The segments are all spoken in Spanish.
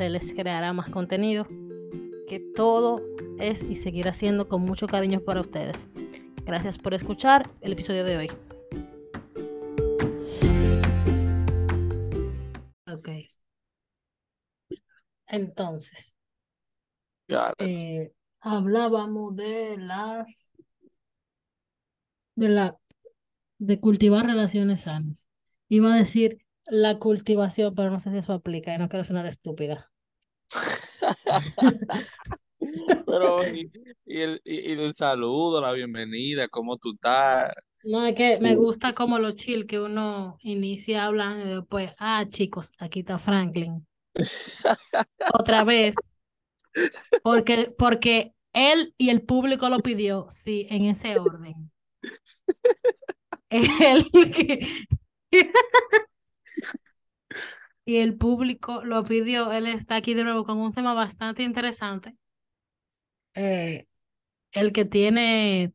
se les creará más contenido, que todo es y seguirá siendo con mucho cariño para ustedes. Gracias por escuchar el episodio de hoy. Entonces, eh, hablábamos de las de la de cultivar relaciones sanas. Iba a decir la cultivación, pero no sé si eso aplica y no quiero sonar estúpida. pero y, el, y, el saludo, la bienvenida, ¿cómo tú estás? No, es que me gusta como lo chill que uno inicia hablando y después, ah, chicos, aquí está Franklin. Otra vez. Porque, porque él y el público lo pidió, sí, en ese orden. y el público lo pidió. Él está aquí de nuevo con un tema bastante interesante. Eh, el que tiene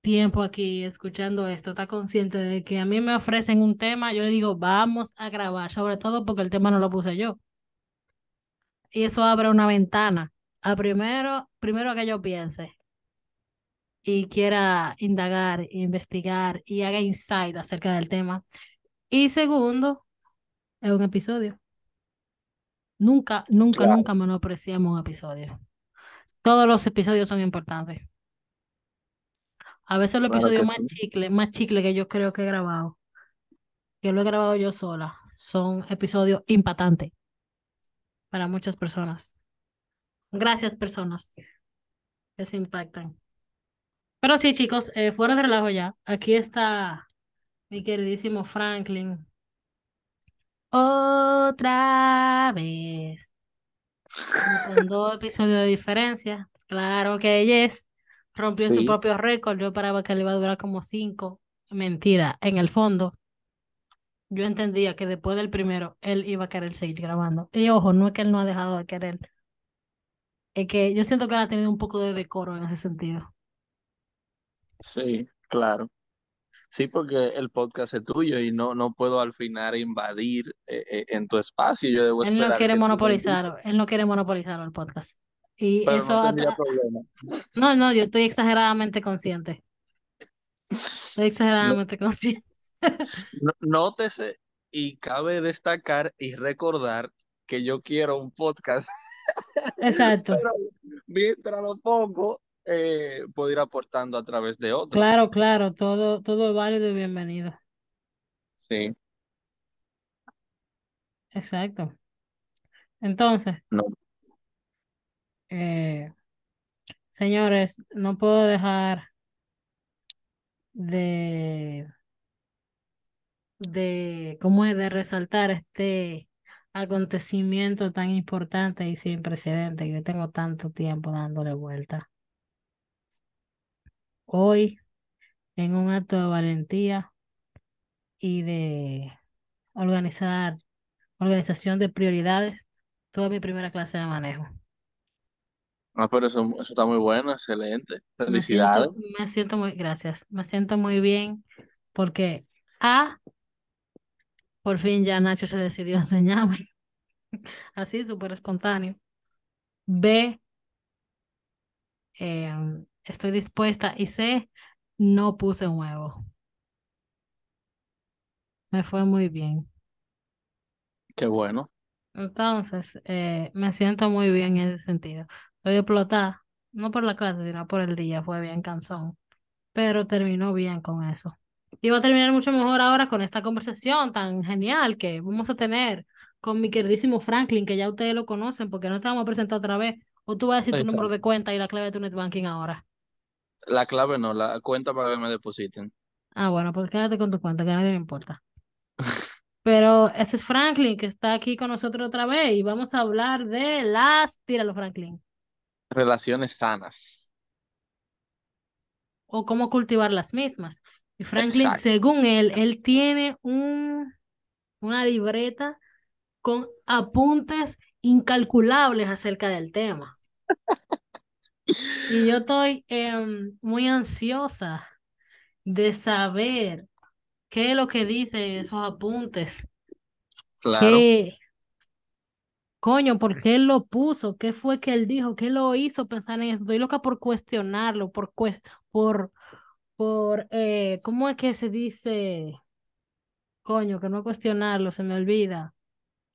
tiempo aquí escuchando esto está consciente de que a mí me ofrecen un tema, yo le digo, vamos a grabar, sobre todo porque el tema no lo puse yo. Y eso abre una ventana a primero, primero que yo piense y quiera indagar, investigar y haga insight acerca del tema. Y segundo, es un episodio. Nunca, nunca, nunca menospreciamos un episodio. Todos los episodios son importantes. A veces los episodios más chicle, más chicle que yo creo que he grabado, que lo he grabado yo sola, son episodios impactantes para muchas personas. Gracias, personas que se impactan. Pero sí, chicos, eh, fuera de relajo ya. Aquí está mi queridísimo Franklin. Otra vez. Con dos episodios de diferencia. Claro que ella es rompió su propio récord. Yo esperaba que le iba a durar como cinco. Mentira, en el fondo. Yo entendía que después del primero él iba a querer seguir grabando. Y ojo, no es que él no ha dejado de querer. Es que yo siento que él ha tenido un poco de decoro en ese sentido. Sí, claro. Sí, porque el podcast es tuyo y no, no puedo al final invadir eh, eh, en tu espacio. Yo debo él no quiere monopolizar, él no quiere monopolizar el podcast. Y eso no, no, no, yo estoy exageradamente consciente. Estoy exageradamente consciente. Nótese y cabe destacar y recordar que yo quiero un podcast. Exacto. mientras lo pongo, eh, puedo ir aportando a través de otros. Claro, claro, todo, todo es válido y bienvenido. Sí. Exacto. Entonces, no. Eh, señores, no puedo dejar de, de, ¿cómo es? De resaltar este acontecimiento tan importante y sin precedente que tengo tanto tiempo dándole vuelta. Hoy, en un acto de valentía y de organizar, organización de prioridades, tuve mi primera clase de manejo. Ah, pero eso, eso está muy bueno, excelente. Me Felicidades. siento, me siento muy, gracias, me siento muy bien porque A, por fin ya Nacho se decidió a enseñarme, así súper espontáneo. B, eh, estoy dispuesta y C, no puse un huevo. Me fue muy bien. Qué bueno. Entonces, eh, me siento muy bien en ese sentido. Estoy explotada, no por la clase, sino por el día, fue bien cansón, pero terminó bien con eso. Y va a terminar mucho mejor ahora con esta conversación tan genial que vamos a tener con mi queridísimo Franklin, que ya ustedes lo conocen, porque no te vamos a presentar otra vez. O tú vas a decir tu número de cuenta y la clave de tu netbanking ahora. La clave no, la cuenta para que me depositen. Ah, bueno, pues quédate con tu cuenta, que a nadie le importa. Pero ese es Franklin, que está aquí con nosotros otra vez, y vamos a hablar de las... Tíralo, Franklin. Relaciones sanas. o cómo cultivar las mismas. Y Franklin, Exacto. según él, él tiene un, una libreta con apuntes incalculables acerca del tema. Y yo estoy em, muy ansiosa de saber qué es lo que dice esos apuntes. Claro. ¿Qué, coño, por qué él lo puso? ¿Qué fue que él dijo? ¿Qué lo hizo pensar en eso? Estoy loca por cuestionarlo, por, por, por eh, ¿cómo es que se dice? Coño, que no cuestionarlo, se me olvida.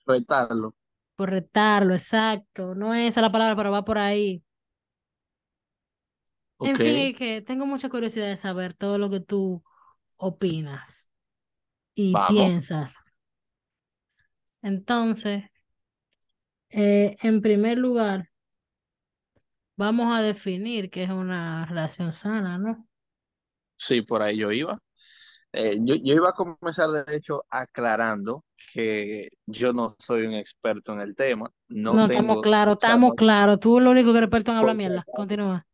Retarlo. Por retarlo, exacto. No es esa la palabra, pero va por ahí. En fin, que tengo mucha curiosidad de saber todo lo que tú opinas y Vamos. piensas. Entonces, eh, en primer lugar, vamos a definir qué es una relación sana, ¿no? Sí, por ahí yo iba. Eh, yo, yo iba a comenzar, de hecho, aclarando que yo no soy un experto en el tema, no No, estamos tengo, claros, o sea, estamos no, claros. Tú lo único que eres experto en hablar mierda. Continúa.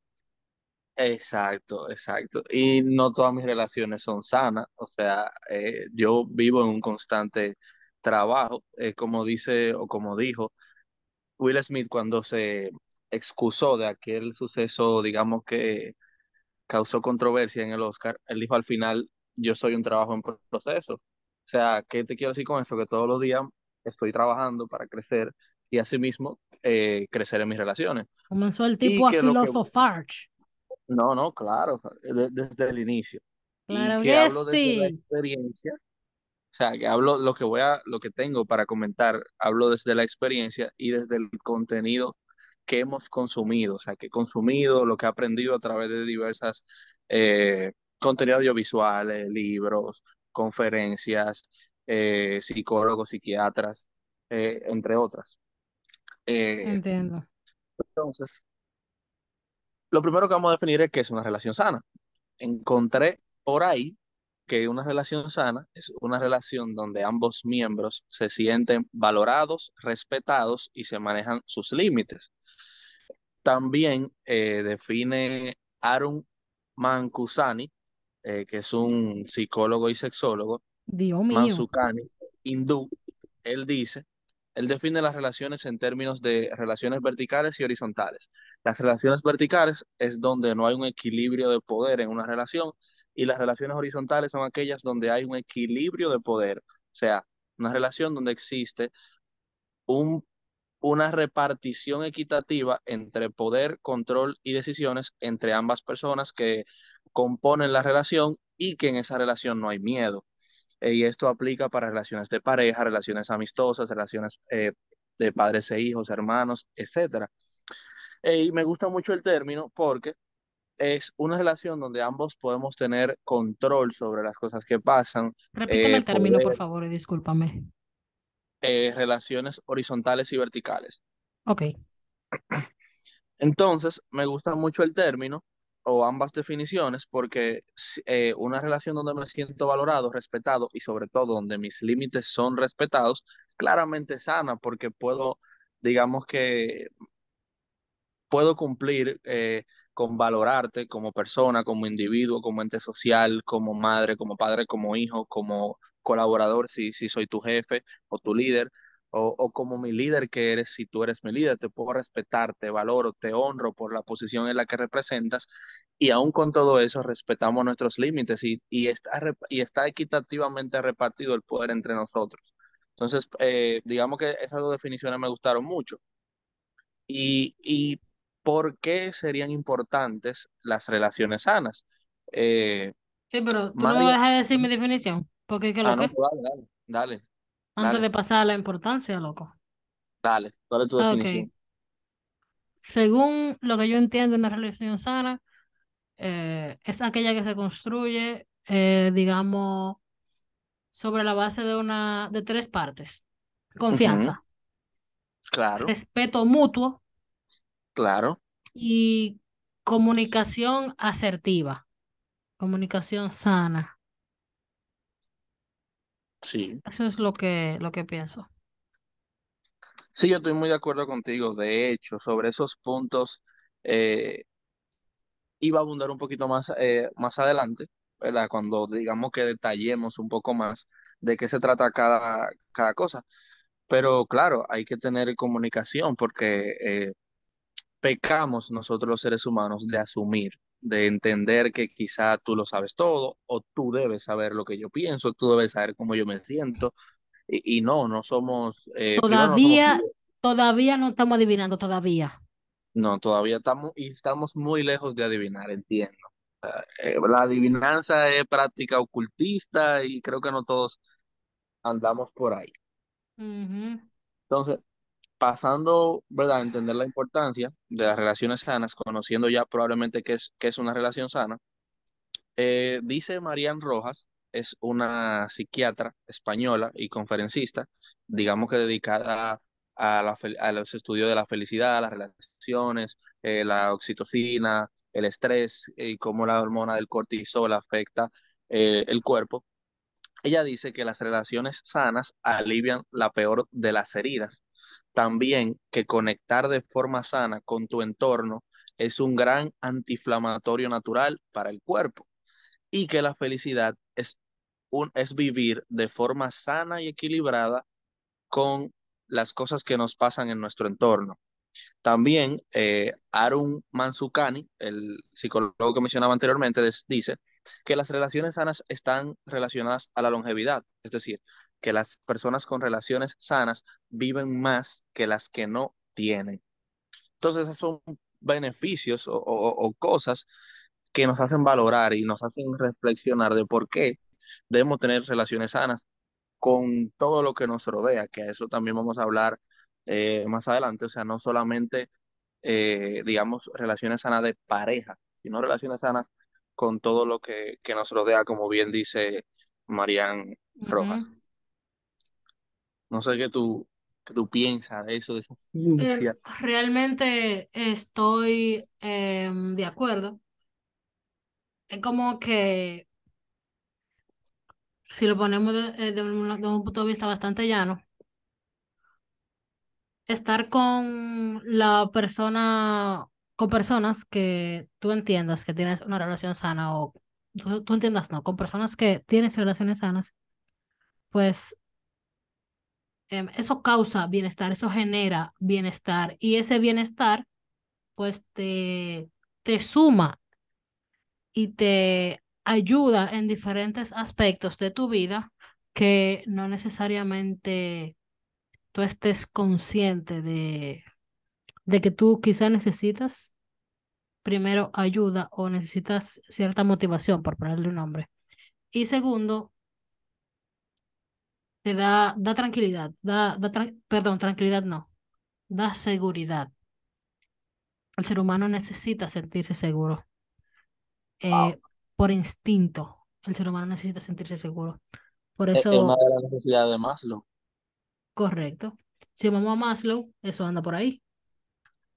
Exacto, exacto. Y no todas mis relaciones son sanas, o sea, eh, yo vivo en un constante trabajo, eh, como dice o como dijo Will Smith cuando se excusó de aquel suceso, digamos que causó controversia en el Oscar, él dijo al final, yo soy un trabajo en proceso. O sea, ¿qué te quiero decir con eso? Que todos los días estoy trabajando para crecer y asimismo eh, crecer en mis relaciones. Comenzó el tipo a lo que, filosofar. No, no, claro, de- desde el inicio. Y Claro que que hablo desde la sí. experiencia, o sea, que hablo lo que voy a, lo que tengo para comentar, hablo desde la experiencia y desde el contenido que hemos consumido, o sea, que he consumido, lo que he aprendido a través de diversas eh, contenidos audiovisuales, libros, conferencias, eh, psicólogos, psiquiatras, eh, entre otras. Entiendo. entonces, lo primero que vamos a definir es qué es una relación sana. Encontré por ahí que una relación sana es una relación donde ambos miembros se sienten valorados, respetados y se manejan sus límites. También eh, define Arun Mankusani, eh, que es un psicólogo y sexólogo, Dios mío. Hindú. Él dice, él define las relaciones en términos de relaciones verticales y horizontales. Las relaciones verticales es donde no hay un equilibrio de poder en una relación y las relaciones horizontales son aquellas donde hay un equilibrio de poder. O sea, una relación donde existe un una repartición equitativa entre poder, control y decisiones entre ambas personas que componen la relación y que en esa relación no hay miedo. Eh, y esto aplica para relaciones de pareja, relaciones amistosas, relaciones eh, de padres e hijos, hermanos, etcétera. Eh, y me gusta mucho el término porque es una relación donde ambos podemos tener control sobre las cosas que pasan, Repíteme eh, el término, por favor, y discúlpame. relaciones horizontales y verticales. Ok. Entonces, me gusta mucho el término o ambas definiciones porque eh, una relación donde me siento valorado, respetado y sobre todo donde mis límites son respetados, claramente sana porque puedo, digamos que puedo cumplir eh, con valorarte como persona, como individuo, como ente social, como madre, como padre, como hijo, como colaborador, si, si soy tu jefe o tu líder. O, o como mi líder que eres, si tú eres mi líder, te puedo respetar, te valoro, te honro por la posición en la que representas y aún con todo eso respetamos nuestros límites y, y, está, y está equitativamente repartido el poder entre nosotros. Entonces, eh, digamos que esas dos definiciones me gustaron mucho. Y, y ¿por qué serían importantes las relaciones sanas? Eh, sí, pero tú no me vas a dejar decir mi definición, porque ¿qué lo ah, no, que? pues dale, dale, dale. Antes Dale, de pasar a la importancia, loco. dale. ¿Cuál es tu definición? Según lo que yo entiendo, una relación sana eh, es aquella que se construye, eh, digamos, sobre la base de una, de tres partes. Confianza, Claro, respeto mutuo claro, y comunicación asertiva, comunicación sana. Sí. Eso es lo que, lo que pienso. Sí, yo estoy muy de acuerdo contigo. De hecho, sobre esos puntos eh, iba a abundar un poquito más, eh, más adelante, ¿verdad? Cuando digamos que detallemos un poco más de qué se trata cada, cada cosa. Pero claro, hay que tener comunicación porque eh, pecamos nosotros los seres humanos de asumir, de entender que quizá tú lo sabes todo o tú debes saber lo que yo pienso, tú debes saber cómo yo me siento. Y, y no, no somos, eh, primero no somos Todavía, todavía no estamos adivinando, todavía. No, todavía estamos y estamos muy lejos de adivinar, entiendo. Eh, la adivinanza es práctica ocultista y creo que no todos andamos por ahí. Entonces, pasando, ¿verdad?, a entender la importancia de las relaciones sanas, conociendo ya probablemente qué es, qué es una relación sana, eh, dice Marian Rojas, es una psiquiatra española y conferencista, digamos que dedicada a, la los estudios de la felicidad, las relaciones, eh, la oxitocina, el estrés y cómo la hormona del cortisol afecta eh, el cuerpo. Ella dice que las relaciones sanas alivian la peor de las heridas. También que conectar de forma sana con tu entorno es un gran antiinflamatorio natural para el cuerpo y que la felicidad es, un, es vivir de forma sana y equilibrada con las cosas que nos pasan en nuestro entorno. También eh, Arun Mansukani, el psicólogo que mencionaba anteriormente, dice que las relaciones sanas están relacionadas a la longevidad, es decir, que las personas con relaciones sanas viven más que las que no tienen. Entonces, esos son beneficios o, o- o cosas que nos hacen valorar y nos hacen reflexionar de por qué debemos tener relaciones sanas con todo lo que nos rodea, que a eso también vamos a hablar eh, más adelante, o sea, no solamente, eh, digamos, relaciones sanas de pareja, sino relaciones sanas con todo lo que, que nos rodea, como bien dice Marian Rojas. No sé qué tú, qué tú piensas de eso, de esa Eh, ciencia. realmente estoy em, de acuerdo. Es como que si lo ponemos de, eh, de un, de un punto de vista bastante llano, estar con la persona, con personas que tú entiendas que tienes una relación sana o tú, tú entiendas, no, con personas que tienes relaciones sanas, pues em, eso causa bienestar, eso genera bienestar y ese bienestar pues te, te suma y te ayuda en diferentes aspectos de tu vida que no necesariamente tú estés consciente de, de que tú quizás necesitas primero ayuda o necesitas cierta motivación, por ponerle un nombre. Y segundo, te da, da tranquilidad, da, da perdón, tranquilidad no, da seguridad. El ser humano necesita sentirse seguro Wow. eh, por instinto. El ser humano necesita sentirse seguro. Por Es es una eso, de las necesidades de Maslow. correcto. Si vamos a Maslow, eso anda por ahí.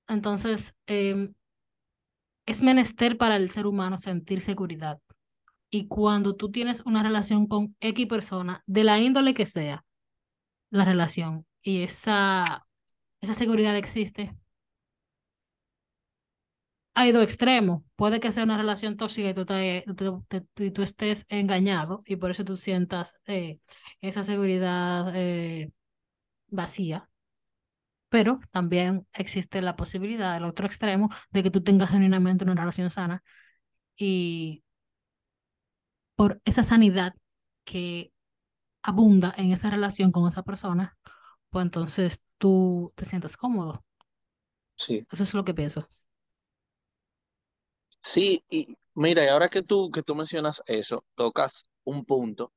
Entonces, em, es menester para el ser humano sentir seguridad. Y cuando tú tienes una relación con X persona, de la índole que sea, la relación, y esa, esa seguridad existe, hay dos extremos. Puede que sea una relación tóxica y tú, estés engañado y por eso tú sientas eh, esa seguridad eh, vacía, pero también existe la posibilidad, el otro extremo, de que tú tengas genuinamente una relación sana y por esa sanidad que abunda en esa relación con esa persona, pues entonces tú te sientes cómodo. Sí. Eso es lo que pienso. Sí, y mira, y ahora que tú, que tú mencionas eso, tocas un punto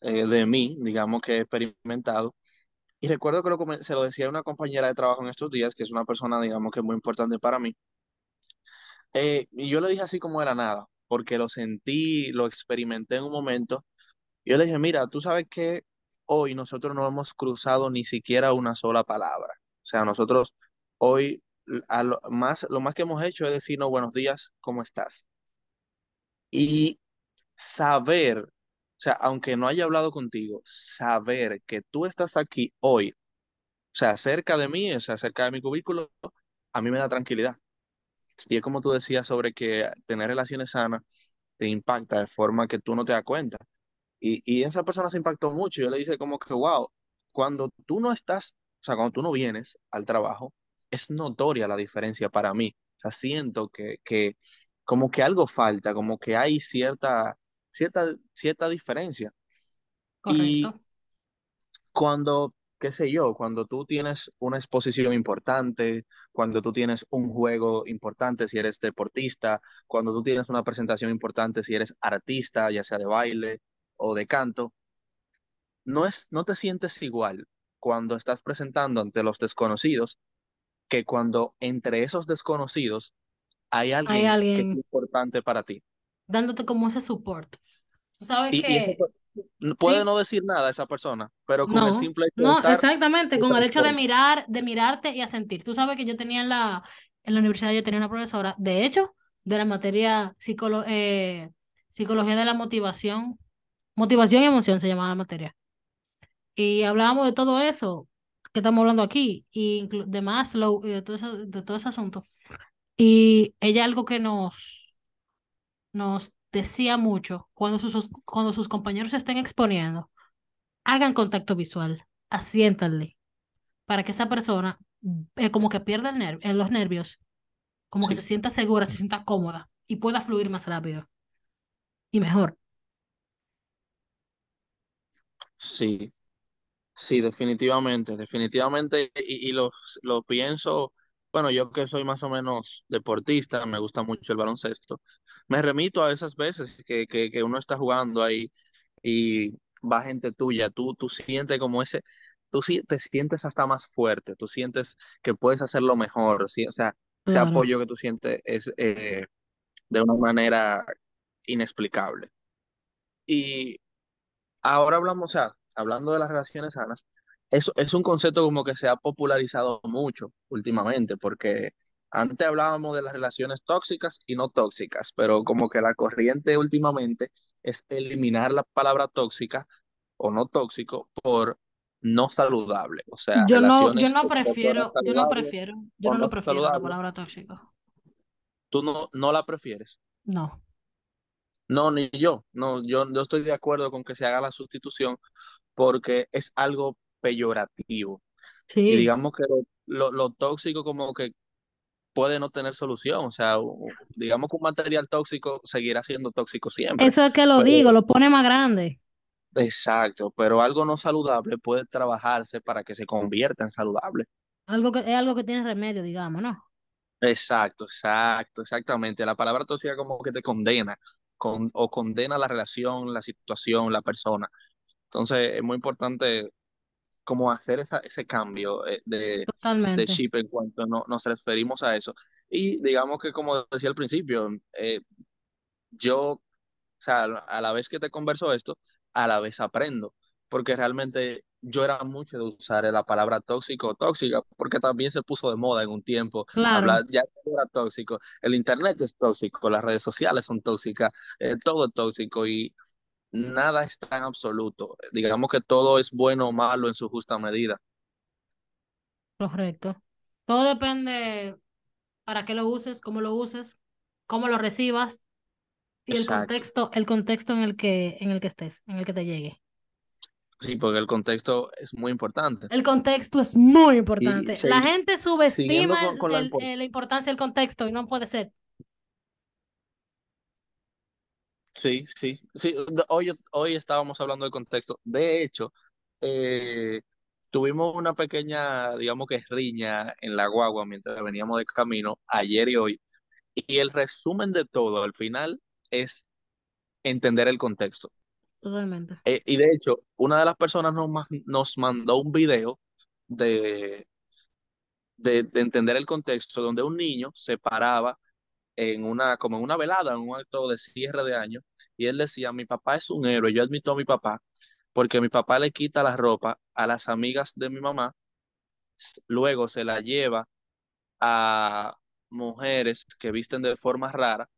eh, de mí, digamos que he experimentado, y recuerdo que lo, se lo decía a una compañera de trabajo en estos días, que es una persona, digamos que muy importante para mí, eh, y yo le dije así como era nada, porque lo sentí, lo experimenté en un momento, yo le dije, mira, tú sabes que hoy nosotros no hemos cruzado ni siquiera una sola palabra, o sea, nosotros hoy a lo más, lo más que hemos hecho es decirnos buenos días, ¿cómo estás? Y saber, o sea, aunque no haya hablado contigo, saber que tú estás aquí hoy, o sea, cerca de mí, o sea, cerca de mi cubículo, a mí me da tranquilidad. Y es como tú decías sobre que tener relaciones sanas te impacta de forma que tú no te das cuenta. Y, y esa persona se impactó mucho. Yo le dije como que, wow, cuando tú no estás, o sea, cuando tú no vienes al trabajo, es notoria la diferencia para mí. O sea, siento que, que como que algo falta, como que hay cierta, cierta, cierta diferencia. Y cuando, qué sé yo, cuando tú tienes una exposición importante, cuando tú tienes un juego importante, si eres deportista, cuando tú tienes una presentación importante, si eres artista, ya sea de baile o de canto, no es, no te sientes igual cuando estás presentando ante los desconocidos que cuando entre esos desconocidos hay Hay alguien que es alguien importante para ti. dándote como ese support. Tú sabes Y, y que, per- puede sí, no decir nada esa persona, pero con el simple hecho de no, estar, exactamente, te con el hecho de mirar, de mirarte y a sentir. Tú sabes que yo tenía en la, en la universidad, yo tenía una profesora, de hecho, de la materia psicolo- eh, psicología de la motivación, motivación y emoción se llamaba la materia. Y hablábamos de todo eso que estamos hablando aquí, y de Maslow y de todo ese, de todo ese asunto. Y ella algo que nos, nos decía mucho cuando sus, cuando sus compañeros se estén exponiendo, hagan contacto visual, asiéntanle, para que esa persona eh, como que pierda el ner- eh, los nervios, como que se sienta segura, se sienta cómoda y pueda fluir más rápido y mejor. sí. Sí, definitivamente, definitivamente, y, y lo, lo pienso, bueno, yo que soy más o menos deportista, me gusta mucho el baloncesto, me remito a esas veces que, que, que uno está jugando ahí y va gente tuya, tú, tú sientes como ese, tú te sientes hasta más fuerte, tú sientes que puedes hacerlo mejor, ¿sí? O sea, ese Claro, apoyo que tú sientes es eh, de una manera inexplicable. Y Ahora hablamos, o sea, hablando de las relaciones sanas, eso es un concepto como que se ha popularizado mucho últimamente, porque antes hablábamos de las relaciones tóxicas y no tóxicas, pero como que la corriente últimamente es eliminar la palabra tóxica o no tóxico por no saludable, o sea, yo no, yo no prefiero, yo no prefiero, yo no lo prefiero la palabra tóxico. tú no, no la prefieres. No. No, ni yo, no, yo, yo estoy de acuerdo con que se haga la sustitución porque es algo peyorativo. Y Sí, digamos que lo, lo, lo tóxico como que puede no tener solución. O sea, digamos que un material tóxico seguirá siendo tóxico siempre. eso es que lo Pero, digo, lo pone más grande. exacto, pero algo no saludable puede trabajarse para que se convierta en saludable. Algo que, es algo que tiene remedio, digamos, ¿no? Exacto, exacto, exactamente. La palabra tóxica como que te condena con, o condena la relación, la situación, la persona. Entonces es muy importante como hacer esa, ese cambio eh, de, de chip en cuanto no, nos referimos a eso. Y digamos que, como decía al principio, eh, yo, o sea, a la vez que te converso esto, a la vez aprendo, porque realmente yo era mucho de usar la palabra tóxico o tóxica, porque también se puso de moda en un tiempo Claro, hablar, ya era tóxico, el internet es tóxico, las redes sociales son tóxicas, eh, todo es tóxico y nada es tan absoluto. Digamos que todo es bueno o malo en su justa medida. correcto. Todo depende para qué lo uses, cómo lo uses, cómo lo recibas y el contexto, el contexto en el que, en el que estés, en el que te llegue. Sí, porque el contexto es muy importante. El contexto es muy Y importante. La gente subestima con, con la el- la importancia del contexto y no puede ser. Sí, sí, sí. Hoy, hoy estábamos hablando de contexto. De hecho, eh, tuvimos una pequeña, digamos que riña en la guagua mientras veníamos de camino ayer y hoy. Y el resumen de todo al final es entender el contexto. Totalmente. Eh, y de hecho, una de las personas nos, nos mandó un video de, de, de entender el contexto donde un niño se paraba en una, como en una velada, en un acto de cierre de año, y él decía, mi papá es un héroe, yo admito a mi papá, porque mi papá le quita la ropa a las amigas de mi mamá, luego se la lleva a mujeres que visten de forma rara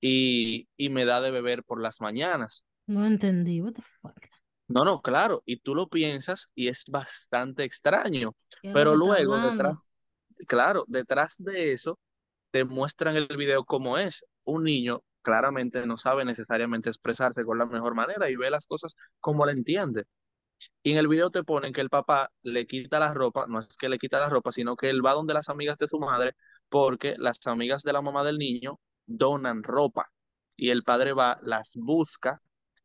y, y me da de beber por las mañanas. No entendí. What the fuck? No, no, claro, y tú lo piensas y es bastante extraño, ¿Qué es lo pero luego detrás, claro, detrás de eso te muestran el video como es. Un niño claramente no sabe necesariamente expresarse con la mejor manera y ve las cosas como le entiende. Y en el video te ponen que el papá le quita la ropa, no es que le quita la ropa, sino que él va donde las amigas de su madre porque las amigas de la mamá del niño donan ropa y el padre va, las busca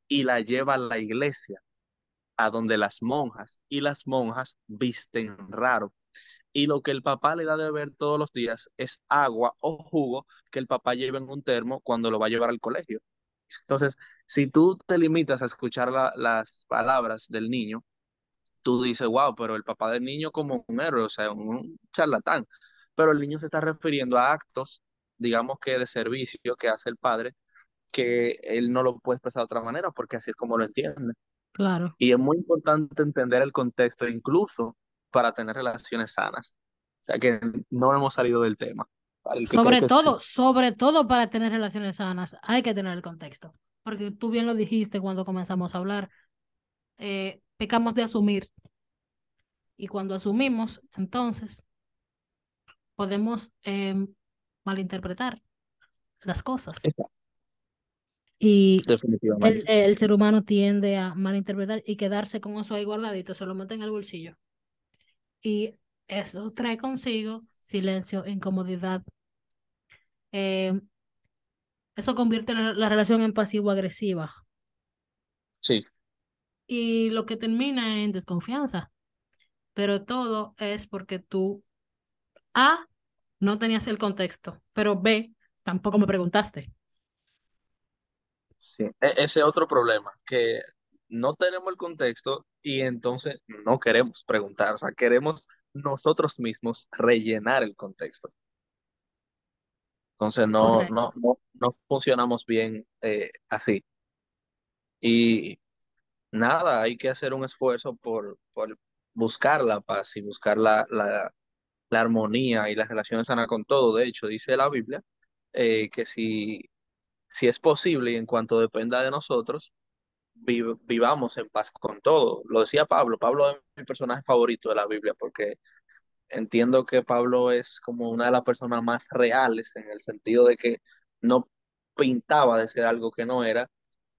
y la lleva a la iglesia, a donde las monjas y las monjas visten raro y lo que el papá le da de beber todos los días es agua o jugo que el papá lleva en un termo cuando lo va a llevar al colegio. Entonces, si tú te limitas a escuchar la- las palabras del niño, tú dices, wow, pero el papá del niño como un héroe, o sea, un charlatán. Pero el niño se está refiriendo a actos, digamos que de servicio que hace el padre, que él no lo puede expresar de otra manera porque así es como lo entiende. Claro. Y es muy importante entender el contexto incluso para tener relaciones sanas. O sea que no hemos salido del tema. Sobre todo, sí. sobre todo para tener relaciones sanas, hay que tener el contexto. Porque tú bien lo dijiste cuando comenzamos a hablar. eh, pecamos de asumir. Y cuando asumimos, entonces podemos em, malinterpretar las cosas. Exacto, Y el, el ser humano tiende a malinterpretar y quedarse con eso ahí guardadito, se lo mete en el bolsillo. Y eso trae consigo silencio, incomodidad. eh, eso convierte la, la relación en pasivo-agresiva. Sí, Y lo que termina en desconfianza. Pero todo es porque tú, A, no tenías el contexto, pero B, tampoco me preguntaste. sí. E- ese otro problema, que no tenemos el contexto y entonces no queremos preguntar, o sea, queremos nosotros mismos rellenar el contexto. Entonces no, Correcto. no, no, no funcionamos bien eh, así. Y nada, hay que hacer un esfuerzo por, por buscar la paz y buscar la, la, la armonía y las relaciones sanas con todo. De hecho, dice la Biblia eh, que si, si es posible y en cuanto dependa de nosotros, vi- vivamos en paz con todo. Lo decía Pablo. Pablo es mi personaje favorito de la Biblia porque entiendo que Pablo es como una de las personas más reales en el sentido de que no pintaba de ser algo que no era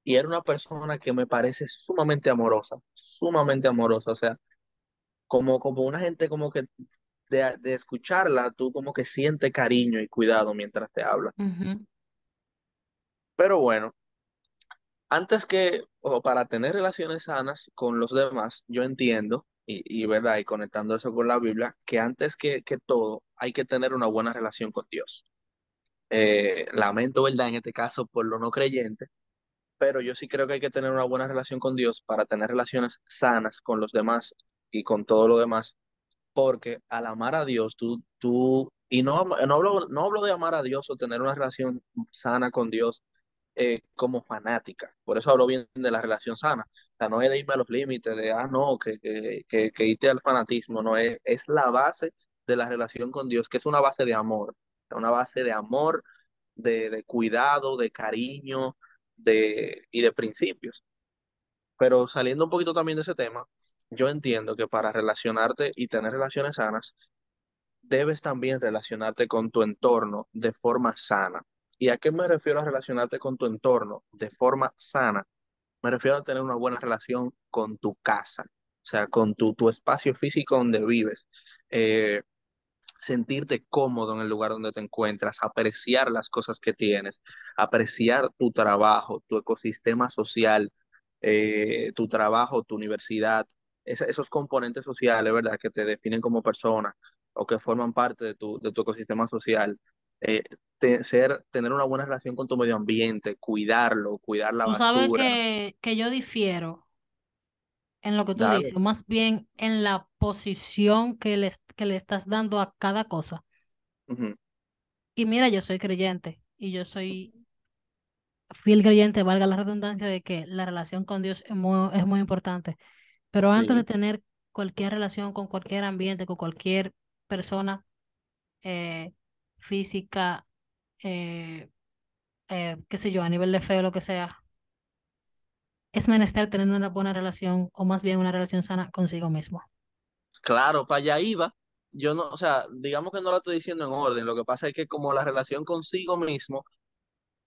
y era una persona que me parece sumamente amorosa, sumamente amorosa, o sea, como, como una gente como que de, de escucharla, tú como que siente cariño y cuidado mientras te habla. Pero bueno, antes que, o para tener relaciones sanas con los demás, yo entiendo, y, y verdad, y conectando eso con la Biblia, que antes que, que todo hay que tener una buena relación con Dios. Eh, lamento, ¿verdad? En este caso por lo no creyente, pero yo sí creo que hay que tener una buena relación con Dios para tener relaciones sanas con los demás y con todo lo demás, porque al amar a Dios, tú, tú, y no, no hablo, no hablo de amar a Dios o tener una relación sana con Dios eh, como fanática, por eso hablo bien de la relación sana, o sea, no es de irme a los límites, de, ah, no, que, que, que, que irte al fanatismo, no, es, es la base de la relación con Dios, que es una base de amor, una base de amor, de, de cuidado, de cariño, de, y de principios. Pero saliendo un poquito también de ese tema, yo entiendo que para relacionarte y tener relaciones sanas, debes también relacionarte con tu entorno de forma sana. ¿Y a qué me refiero a relacionarte con tu entorno de forma sana? Me refiero a tener una buena relación con tu casa, o sea, con tu, tu espacio físico donde vives. Eh, sentirte cómodo en el lugar donde te encuentras, apreciar las cosas que tienes, apreciar tu trabajo, tu ecosistema social, eh, tu trabajo, tu universidad, es- esos componentes sociales, ¿verdad?, que te definen como persona o que forman parte de tu, de tu ecosistema social. Eh, te- ser, tener una buena relación con tu medio ambiente, cuidarlo, cuidar la Tú sabes basura. que, que yo difiero en lo que tú Dale. dices, más bien en la posición que le, que le estás dando a cada cosa. Y mira, yo soy creyente y yo soy fiel creyente, valga la redundancia, de que la relación con Dios es muy, es muy importante. Pero antes de tener cualquier relación con cualquier ambiente, con cualquier persona eh, física, eh, eh, qué sé yo, a nivel de fe o lo que sea, es menester tener una buena relación o más bien una relación sana consigo mismo. claro, para allá iba. Yo no, o sea, digamos que no lo estoy diciendo en orden. Lo que pasa es que como la relación consigo mismo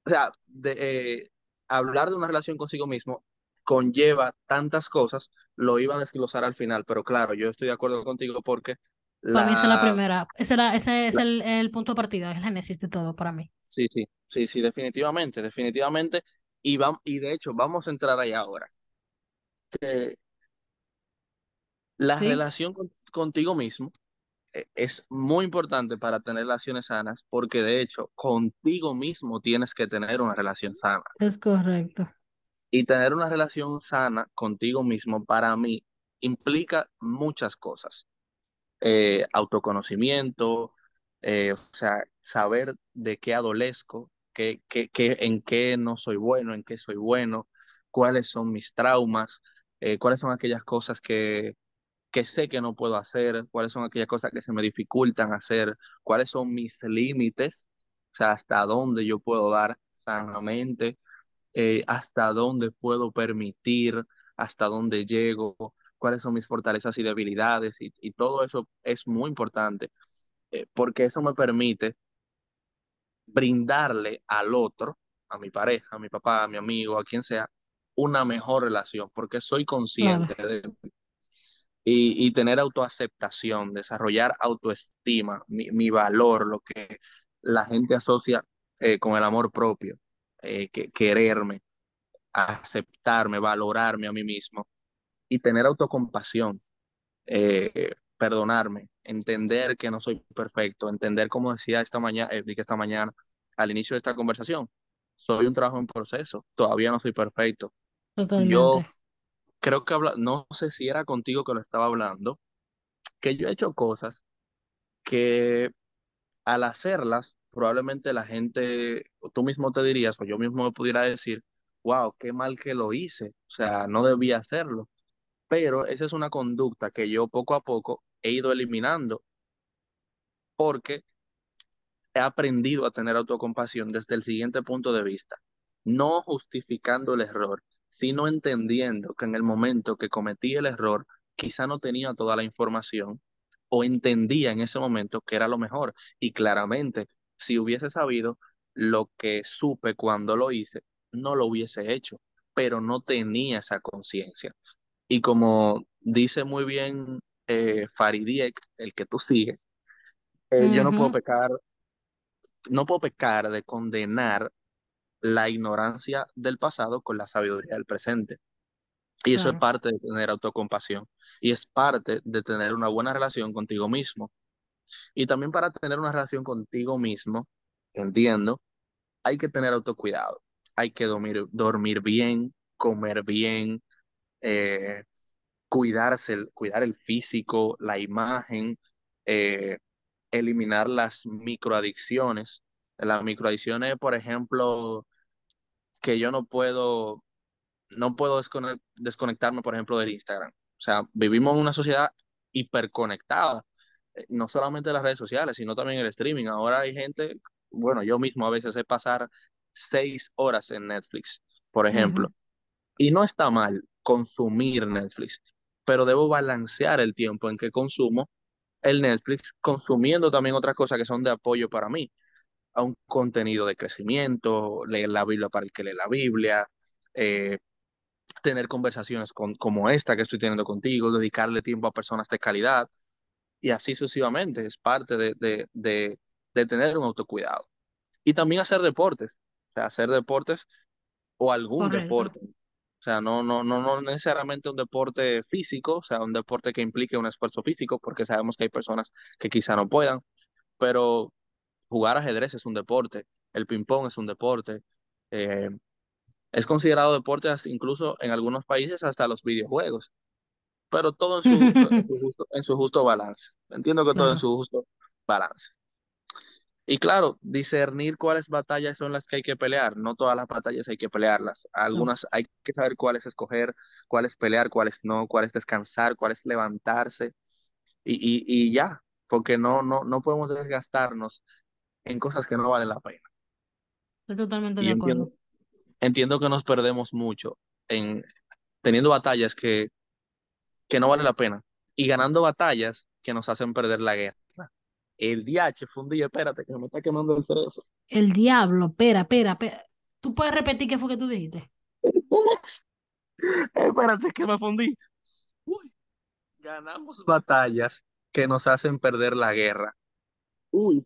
o sea, de, eh, hablar de una relación consigo mismo conlleva tantas cosas, lo iba a desglosar al final, pero claro, yo estoy de acuerdo contigo porque Para mí esa es la la, primera, ese, ese es la- el, el punto de partida, es el génesis de todo para mí. sí, sí, sí, sí, definitivamente, definitivamente, y, vam- y de hecho vamos a entrar ahí ahora, que la ¿Sí? relación con- contigo mismo eh, es muy importante para tener relaciones sanas, porque de hecho contigo mismo tienes que tener una relación sana. Es correcto. Y tener una relación sana contigo mismo para mí implica muchas cosas. Eh, autoconocimiento, eh, o sea, saber de qué adolezco, qué, qué- qué- en qué no soy bueno, en qué soy bueno, cuáles son mis traumas, eh, cuáles son aquellas cosas que, que sé que no puedo hacer, cuáles son aquellas cosas que se me dificultan hacer, cuáles son mis límites, o sea, hasta dónde yo puedo dar sanamente hasta dónde puedo permitir, hasta dónde llego, cuáles son mis fortalezas y debilidades, y, y todo eso es muy importante, eh, porque eso me permite brindarle al otro, a mi pareja, a mi papá, a mi amigo, a quien sea, una mejor relación, porque soy Claro, consciente de, y, y tener autoaceptación, desarrollar autoestima, mi, mi valor, lo que la gente asocia eh, con el amor propio, eh, que, quererme aceptarme, valorarme a mí mismo y tener autocompasión, eh, perdonarme, entender que no soy perfecto, entender como decía esta mañana, eh, dije esta mañana al inicio de esta conversación, soy un trabajo en proceso, todavía no soy perfecto. Yo creo que habla, no sé si era contigo que lo estaba hablando, que yo he hecho cosas que al hacerlas, probablemente la gente, tú mismo te dirías, o yo mismo me pudiera decir, wow, qué mal que lo hice, o sea, no debía hacerlo. Pero esa es una conducta que yo poco a poco he ido eliminando porque he aprendido a tener autocompasión desde el siguiente punto de vista, no justificando el error, sino entendiendo que en el momento que cometí el error, quizá no tenía toda la información o entendía en ese momento que era lo mejor. Y claramente, si hubiese sabido lo que supe cuando lo hice, no lo hubiese hecho, pero no tenía esa conciencia. Y como dice muy bien eh, Faridiek, el que tú sigues, eh, yo no puedo pecar, no puedo pecar de condenar la ignorancia del pasado con la sabiduría del presente. Y eso es parte de tener autocompasión y es parte de tener una buena relación contigo mismo. Y también para tener una relación contigo mismo, entiendo, hay que tener autocuidado, hay que dormir, dormir bien, comer bien, eh, cuidarse, el- cuidar el físico, la imagen, eh, eliminar las microadicciones. Las microadicciones, por ejemplo, que yo no puedo, no puedo descone- desconectarme, por ejemplo, del Instagram. O sea, vivimos en una sociedad hiperconectada, eh, no solamente las redes sociales, sino también el streaming. Ahora hay gente, bueno, yo mismo a veces sé pasar seis horas en Netflix, por ejemplo. Y no está mal consumir Netflix, pero debo balancear el tiempo en que consumo el Netflix, consumiendo también otras cosas que son de apoyo para mí, a un contenido de crecimiento, leer la Biblia para el que lee la Biblia, eh, tener conversaciones con, como esta que estoy teniendo contigo, dedicarle tiempo a personas de calidad y así sucesivamente. Es parte de, de, de, de tener un autocuidado. Y también hacer deportes, o sea, hacer deportes o algún Correcto. deporte. O sea, no, no, no, no necesariamente un deporte físico, o sea, un deporte que implique un esfuerzo físico, porque sabemos que hay personas que quizá no puedan, pero jugar ajedrez es un deporte, el ping-pong es un deporte, eh, es considerado deporte incluso en algunos países hasta los videojuegos, pero todo en su, en su justo, en su justo balance. Entiendo que todo en su justo balance. Y claro, discernir cuáles batallas son las que hay que pelear. No todas las batallas hay que pelearlas. Algunas hay que saber cuáles escoger, cuáles pelear, cuáles no, cuáles descansar, cuáles levantarse y, y, y ya, porque no, no, no podemos desgastarnos en cosas que no valen la pena. Estoy totalmente Y de acuerdo. entiendo, entiendo que nos perdemos mucho en teniendo batallas que, que no valen la pena y ganando batallas que nos hacen perder la guerra. El DH fue un día, espérate, que se me está quemando el cerebro. El diablo, espera, espera, espera. ¿Tú puedes repetir qué fue que tú dijiste? Espérate, que me fundí. Uy, ganamos batallas que nos hacen perder la guerra. Uy,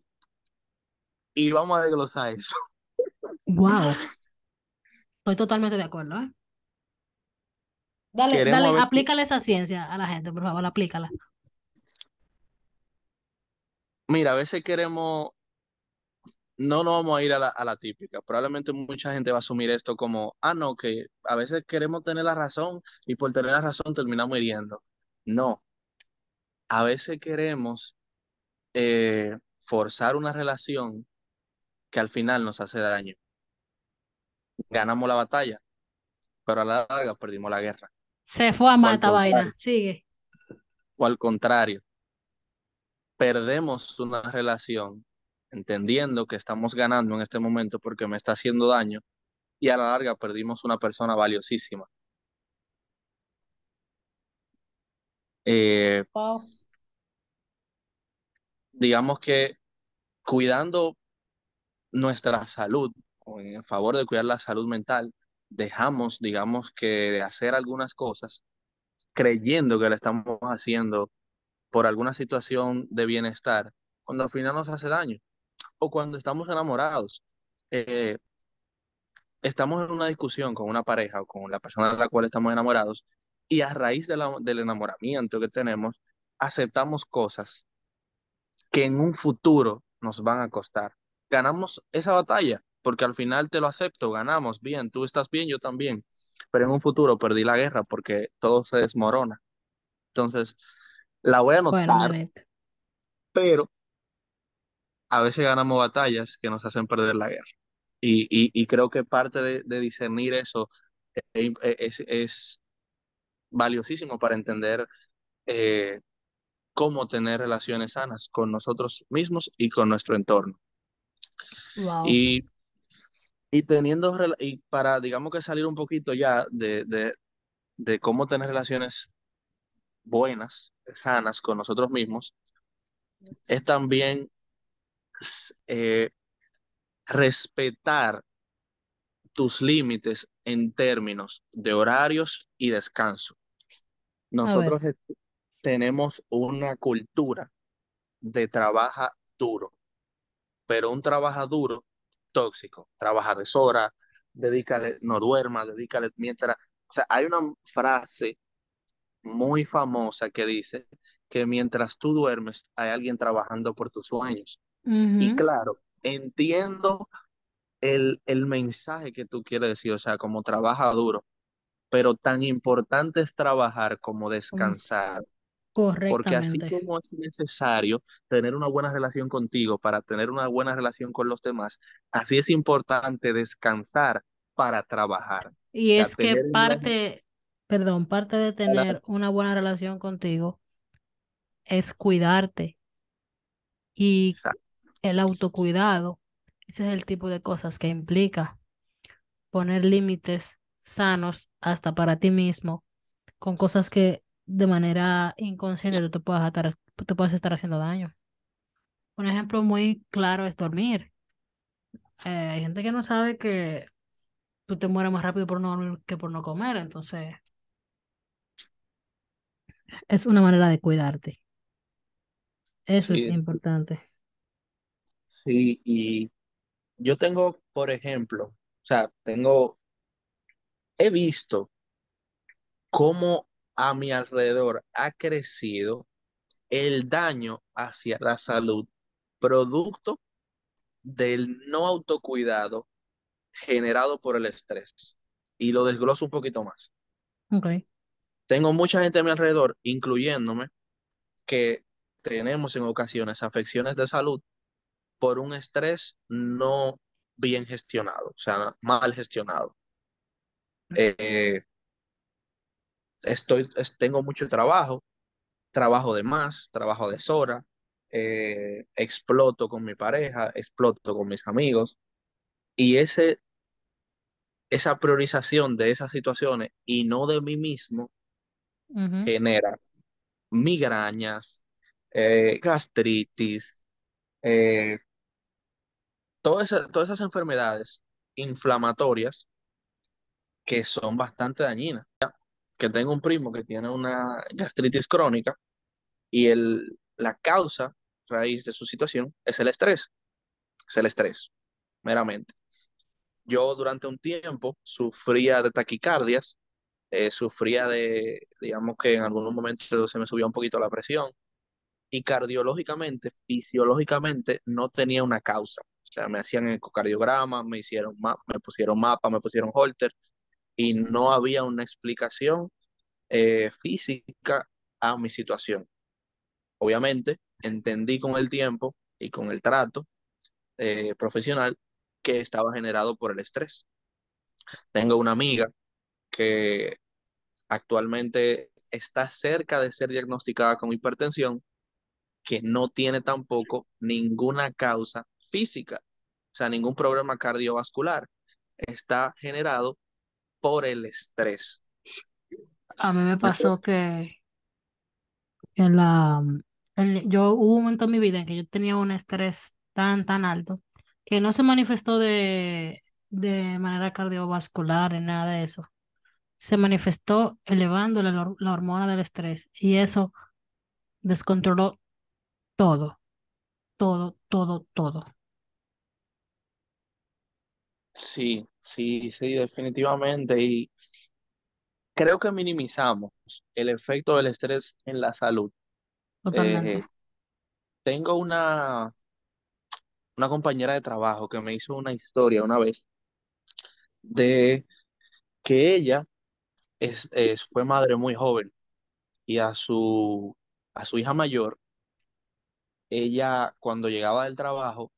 y vamos a desglosar eso. Wow, estoy totalmente de acuerdo, ¿eh? Dale, Queremos dale, ver, aplícale esa ciencia a la gente, por favor, aplícala. Mira, a veces queremos, no nos vamos a ir a la, a la típica. Probablemente mucha gente va a asumir esto como, ah, no, que a veces queremos tener la razón y por tener la razón terminamos hiriendo. No, a veces queremos eh, forzar una relación que al final nos hace daño. Ganamos la batalla, pero a la larga perdimos la guerra. Se fue a esta vaina. Sigue. o al contrario, perdemos una relación entendiendo que estamos ganando en este momento porque me está haciendo daño y a la larga perdimos una persona valiosísima. Eh, Wow. digamos que cuidando nuestra salud o en favor de cuidar la salud mental, dejamos, digamos que de hacer algunas cosas creyendo que lo estamos haciendo por alguna situación de bienestar, cuando al final nos hace daño. O cuando estamos enamorados. Eh, estamos en una discusión con una pareja o con la persona de la cual estamos enamorados y a raíz del enamoramiento que tenemos, aceptamos cosas que en un futuro nos van a costar. Ganamos esa batalla porque al final te lo acepto, ganamos bien, tú estás bien, yo también, pero en un futuro perdí la guerra porque todo se desmorona. Entonces, la voy a Bueno, anotar, manito. pero a veces ganamos batallas que nos hacen perder la guerra. Y, y, y creo que parte de, de discernir eso es, es, es valiosísimo para entender eh, cómo tener relaciones sanas con nosotros mismos y con nuestro entorno. Wow. Y, y teniendo, y para, digamos que salir un poquito ya de, de, de cómo tener relaciones buenas, sanas con nosotros mismos, es también eh, respetar tus límites en términos de horarios y descanso. Nosotros tenemos una cultura de trabaja duro, pero un trabaja duro tóxico, trabaja deshora, dedícale, no duerma, dedícale mientras, o sea, hay una frase muy famosa que dice que mientras tú duermes hay alguien trabajando por tus sueños. Y claro, entiendo el, el mensaje que tú quieres decir, o sea, como trabaja duro, pero tan importante es trabajar como descansar, porque así como es necesario tener una buena relación contigo para tener una buena relación con los demás, así es importante descansar para trabajar. Y es que parte, perdón, parte de tener una buena relación contigo es cuidarte y Exacto. el autocuidado. Ese es el tipo de cosas que implica poner límites sanos hasta para ti mismo con cosas que de manera inconsciente tú te puedas estar, te puedes estar haciendo daño. Un ejemplo muy claro es dormir. Eh, hay gente que no sabe que tú te mueres más rápido por no dormir que por no comer, entonces es una manera de cuidarte. Eso es importante. sí, y yo tengo, por ejemplo, o sea, tengo, he visto cómo a mi alrededor ha crecido el daño hacia la salud producto del no autocuidado generado por el estrés. Y lo desgloso un poquito más. Ok. Tengo mucha gente a mi alrededor, incluyéndome, que tenemos en ocasiones afecciones de salud por un estrés no bien gestionado, o sea, mal gestionado. Eh, estoy, es- tengo mucho trabajo, trabajo de más, trabajo de deshora, eh, exploto con mi pareja, exploto con mis amigos, y ese, esa priorización de esas situaciones y no de mí mismo Genera migrañas, eh, gastritis, eh, todas esas, todas esas enfermedades inflamatorias que son bastante dañinas. Que tengo un primo que tiene una gastritis crónica y el, la causa raíz de su situación es el estrés, es el estrés, meramente. Yo durante un tiempo sufría de taquicardias, eh, sufría de, digamos que en algunos momentos se me subía un poquito la presión y cardiológicamente, fisiológicamente no tenía una causa. O sea, me hacían ecocardiograma, me hicieron ma- me pusieron mapa, me pusieron holter y no había una explicación eh, física a mi situación. Obviamente, entendí con el tiempo y con el trato eh, profesional que estaba generado por el estrés. Tengo una amiga que actualmente está cerca de ser diagnosticada con hipertensión, que no tiene tampoco ninguna causa física, o sea, ningún problema cardiovascular. Está generado por el estrés. A mí me pasó que en la, en- yo hubo un momento en mi vida en que yo tenía un estrés tan, tan alto que no se manifestó de, de manera cardiovascular ni nada de eso. Se manifestó elevando la, hor- la hormona del estrés y eso descontroló todo, todo, todo, todo. Sí, sí, sí, definitivamente. Y creo que minimizamos el efecto del estrés en la salud. Eh, tengo una, una compañera de trabajo que me hizo una historia una vez de que ella es, fue madre muy joven y a su, a su hija mayor, ella cuando llegaba del trabajo,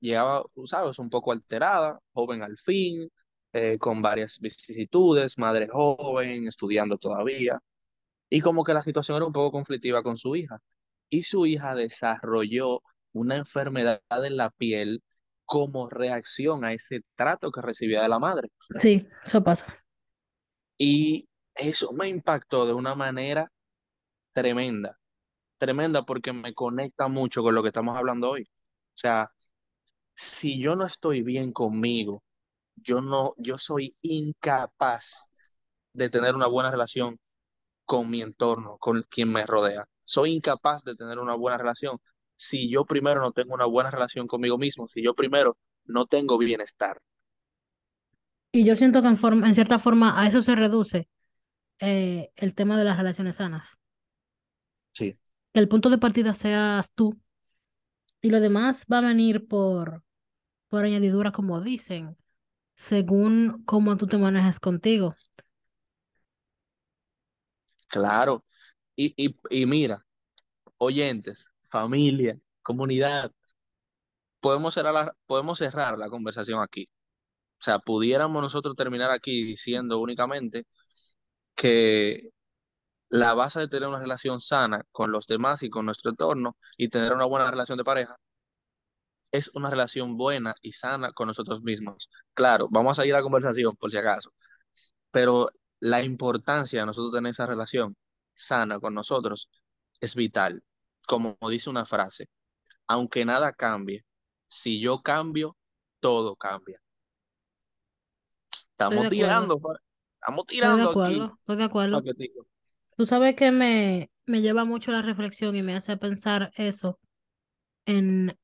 llegaba, sabes, un poco alterada, joven al fin, eh, con varias vicisitudes, madre joven, estudiando todavía, y como que la situación era un poco conflictiva con su hija. Y su hija desarrolló una enfermedad en la piel como reacción a ese trato que recibía de la madre. Sí, eso pasa. Y eso me impactó de una manera tremenda, tremenda porque me conecta mucho con lo que estamos hablando hoy. O sea, si yo no estoy bien conmigo, yo no, yo soy incapaz de tener una buena relación con mi entorno, con quien me rodea. Soy incapaz de tener una buena relación si yo primero no tengo una buena relación conmigo mismo, si yo primero no tengo bienestar. Y yo siento que en forma, en cierta forma a eso se reduce eh, el tema de las relaciones sanas. Sí, Que el punto de partida seas tú y lo demás va a venir por, por añadidura, como dicen, según cómo tú te manejas contigo. claro. Y, y, y mira, oyentes, familia, comunidad, podemos cerrar la, podemos cerrar la conversación aquí. O sea, pudiéramos nosotros terminar aquí diciendo únicamente que la base de tener una relación sana con los demás y con nuestro entorno y tener una buena relación de pareja es una relación buena y sana con nosotros mismos. Claro, vamos a seguir la conversación por si acaso, pero la importancia de nosotros tener esa relación sana con nosotros es vital. Como dice una frase, aunque nada cambie, si yo cambio, todo cambia. Estamos acuerdo. tirando, estamos Estoy de tirando aquí. acuerdo. Estoy de acuerdo. paquetico. Tú sabes que me, me lleva mucho la reflexión y me hace pensar eso en,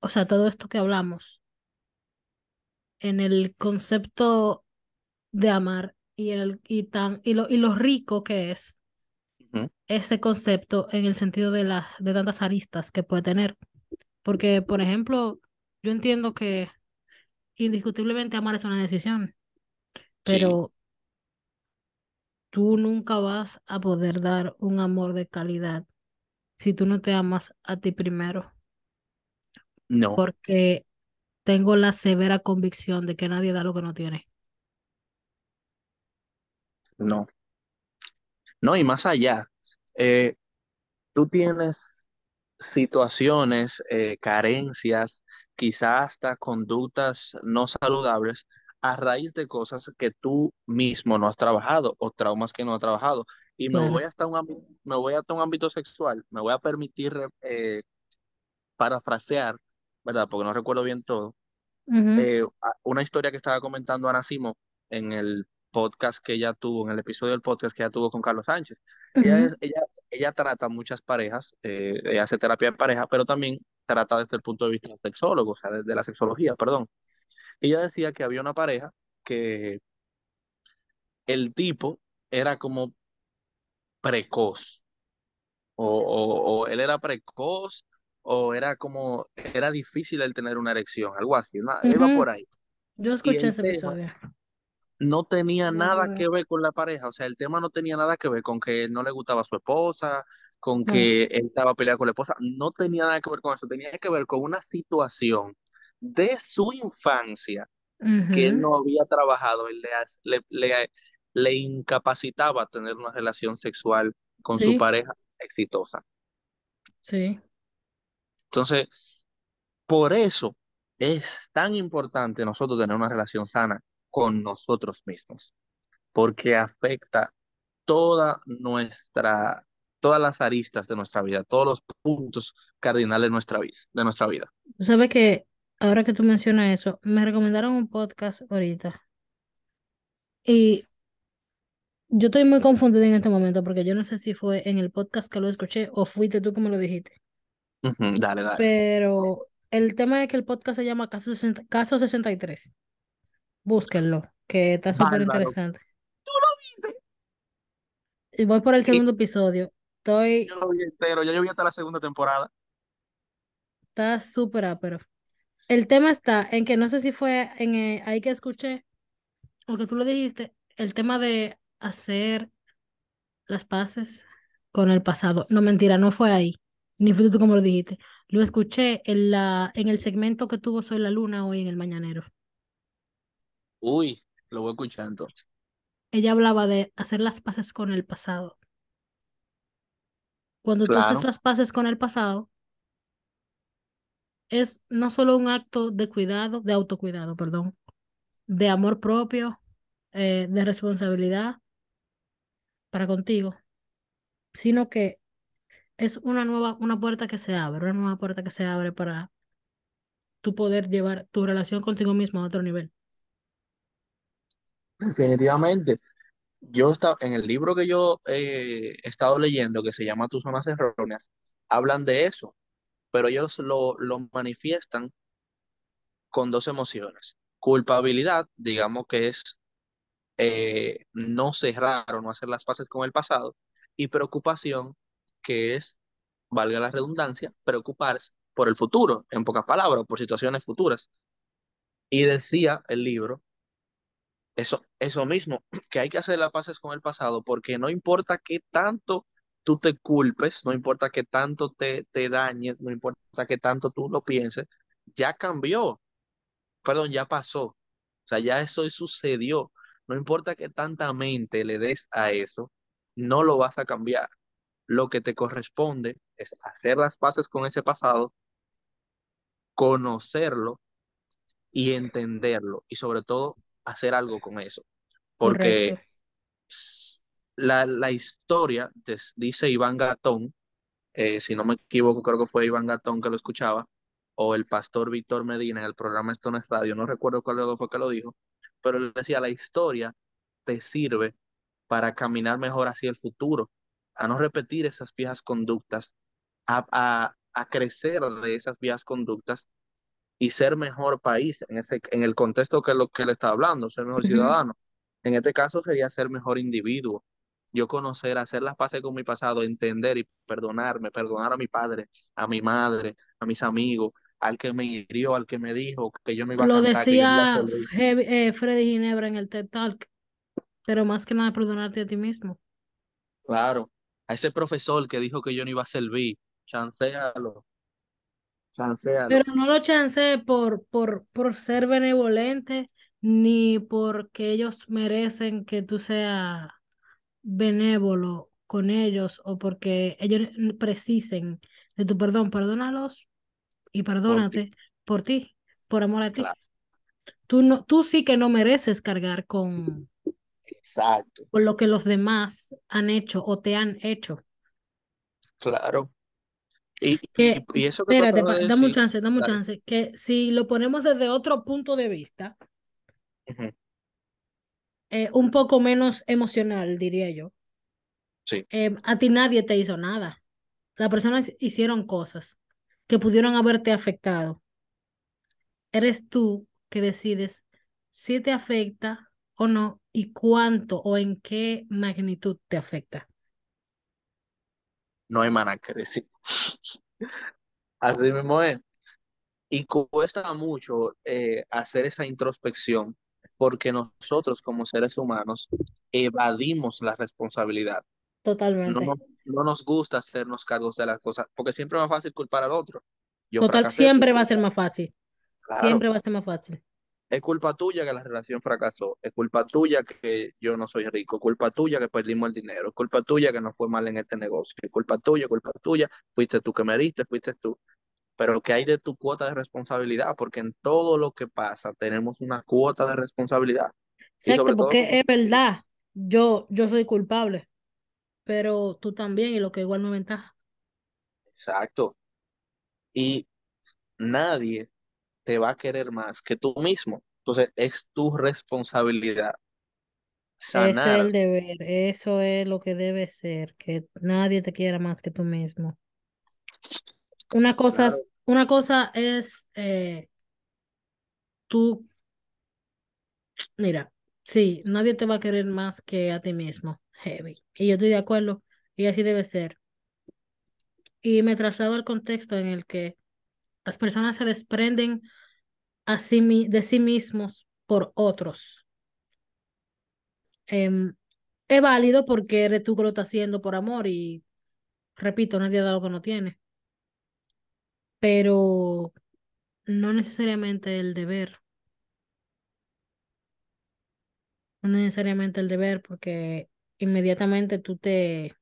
o sea, todo esto que hablamos, en el concepto de amar y el y tan y lo y lo rico que es ese concepto en el sentido de las de tantas aristas que puede tener. Porque, por ejemplo, yo entiendo que indiscutiblemente amar es una decisión, Sí, pero tú nunca vas a poder dar un amor de calidad si tú no te amas a ti primero, no, porque tengo la severa convicción de que nadie da lo que no tiene. no, no, y más allá. Eh, tú tienes situaciones, eh, carencias, quizás hasta conductas no saludables a raíz de cosas que tú mismo no has trabajado o traumas que no has trabajado. Y me Claro. voy hasta un ámbito, me voy hasta un ámbito sexual, me voy a permitir eh, parafrasear, ¿verdad? Porque no recuerdo bien todo. Eh, una historia que estaba comentando Ana Simó en el podcast que ella tuvo, en el episodio del podcast que ella tuvo con Carlos Sánchez. Ella, es- ella, ella trata muchas parejas, eh, ella hace terapia de pareja, pero también trata desde el punto de vista sexólogo, o sea, desde la sexología, perdón. Ella decía que había una pareja que el tipo era como precoz, o, o, o él era precoz, o era como, era difícil el tener una erección, algo así, una- iba por ahí. Yo escuché ese episodio. no tenía No, nada que ver con la pareja, o sea, el tema no tenía nada que ver con que no le gustaba a su esposa, con No. que él estaba peleado con la esposa, no tenía nada que ver con eso, tenía que ver con una situación de su infancia que él no había trabajado, él le, le, le, le incapacitaba tener una relación sexual con su pareja exitosa. sí. Entonces, por eso es tan importante nosotros tener una relación sana con nosotros mismos, porque afecta toda nuestra, todas las aristas de nuestra vida, todos los puntos cardinales de nuestra vida, de nuestra vida. Tú sabes que ahora que tú mencionas eso, me recomendaron un podcast ahorita y yo estoy muy confundida en este momento porque yo no sé si fue en el podcast que lo escuché o fuiste tú que me lo dijiste, dale, dale. pero el tema es que el podcast se llama Caso 60 Caso 63. Búsquenlo, que está súper interesante. Tú lo viste. Y voy por el segundo episodio. Estoy, yo lo vi entero, ya yo vi hasta la segunda temporada. está súper ápero. El tema está en que no sé si fue en eh, ahí que escuché o que tú lo dijiste, el tema de hacer las paces con el pasado. No, mentira, no fue ahí. Ni fue tú como lo dijiste. Lo escuché en la, en el segmento que tuvo Soy la Luna hoy en el Mañanero. Uy, lo voy entonces. Ella hablaba de hacer las paces con el pasado. Cuando tú haces las paces con el pasado, es no solo un acto de cuidado, de autocuidado, perdón, de amor propio, eh, de responsabilidad para contigo, sino que es una nueva, una puerta que se abre, una nueva puerta que se abre para tú poder llevar tu relación contigo mismo a otro nivel. definitivamente. Yo estaba en el libro que yo eh, he estado leyendo, que se llama Tus zonas erróneas, hablan de eso, pero ellos lo, lo manifiestan con dos emociones. Culpabilidad, digamos que es eh, no cerrar o no hacer las paces con el pasado, y preocupación, que es, valga la redundancia, preocuparse por el futuro, en pocas palabras, por situaciones futuras. Y decía el libro, eso, eso mismo, que hay que hacer las paces con el pasado, porque no importa qué tanto tú te culpes, no importa qué tanto te, te dañes, no importa qué tanto tú lo pienses, ya cambió, perdón, ya pasó. O sea, ya eso sucedió. No importa qué tanta mente le des a eso, no lo vas a cambiar. Lo que te corresponde es hacer las paces con ese pasado, conocerlo y entenderlo y sobre todo hacer algo con eso. Porque la, la historia, dice Iván Gatón, eh, si no me equivoco, creo que fue Iván Gatón que lo escuchaba, o el pastor Víctor Medina en el programa Esto no Radio, no recuerdo cuál de los dos fue que lo dijo, pero él decía, la historia te sirve para caminar mejor hacia el futuro, a no repetir esas viejas conductas, a, a, a crecer de esas viejas conductas y ser mejor país en, ese, en el contexto que es lo que él está hablando, ser mejor ciudadano. En este caso sería ser mejor individuo. Yo conocer, hacer las paces con mi pasado, entender y perdonarme, perdonar a mi padre, a mi madre, a mis amigos, al que me hirió, al que me dijo que yo no iba a Lo cantar, que yo no iba a decía eh, Freddy Ginebra en el TED Talk, pero más que nada perdonarte a ti mismo. Claro, a ese profesor que dijo que yo no iba a servir, chancealo, chancealo. Pero no lo chance por, por, por ser benevolente, ni porque ellos merecen que tú seas benévolo con ellos o porque ellos precisen de tu perdón. Perdónalos y perdónate por ti, por amor a ti. Claro, Tú, no, tú sí que no mereces cargar con, exacto, con lo que los demás han hecho o te han hecho. claro. Y, y, Que, y eso que espérate, de dame un chance, dame un chance, que si lo ponemos desde otro punto de vista, eh, un poco menos emocional, diría yo. Sí, Eh, a ti nadie te hizo nada. Las personas hicieron cosas que pudieron haberte afectado. Eres tú que decides si te afecta o no y cuánto o en qué magnitud te afecta. no hay más que decir. Así mismo es. Y cuesta mucho eh, hacer esa introspección porque nosotros como seres humanos evadimos la responsabilidad. No, Totalmente. nos- no nos gusta hacernos cargos de las cosas porque siempre es más fácil culpar al otro. Yo Total, fracasé, siempre va a ser más fácil. Claro, Siempre va a ser más fácil. es culpa tuya que la relación fracasó, es culpa tuya que yo no soy rico, es culpa tuya que perdimos el dinero, es culpa tuya que nos fue mal en este negocio, es culpa tuya, culpa tuya, fuiste tú que me diste, fuiste tú. Pero ¿qué hay de tu cuota de responsabilidad? Porque en todo lo que pasa tenemos una cuota de responsabilidad. Exacto, todo porque es verdad. Yo, yo soy culpable, pero tú también, y lo que igual no ventaja. Exacto. Y nadie te va a querer más que tú mismo. Entonces es tu responsabilidad Ese es sanar. el deber, eso es lo que debe ser, que nadie te quiera más que tú mismo. Una cosa Claro, una cosa es eh, tú, mira, sí, nadie te va a querer más que a ti mismo, heavy. Y yo estoy de acuerdo, y así debe ser. Y me traslado al contexto en el que las personas se desprenden a sí de sí mismos por otros. Em, es válido porque eres tú que lo estás haciendo por amor y, repito, nadie da lo que no tiene, pero no necesariamente el deber, no necesariamente el deber porque inmediatamente tú te,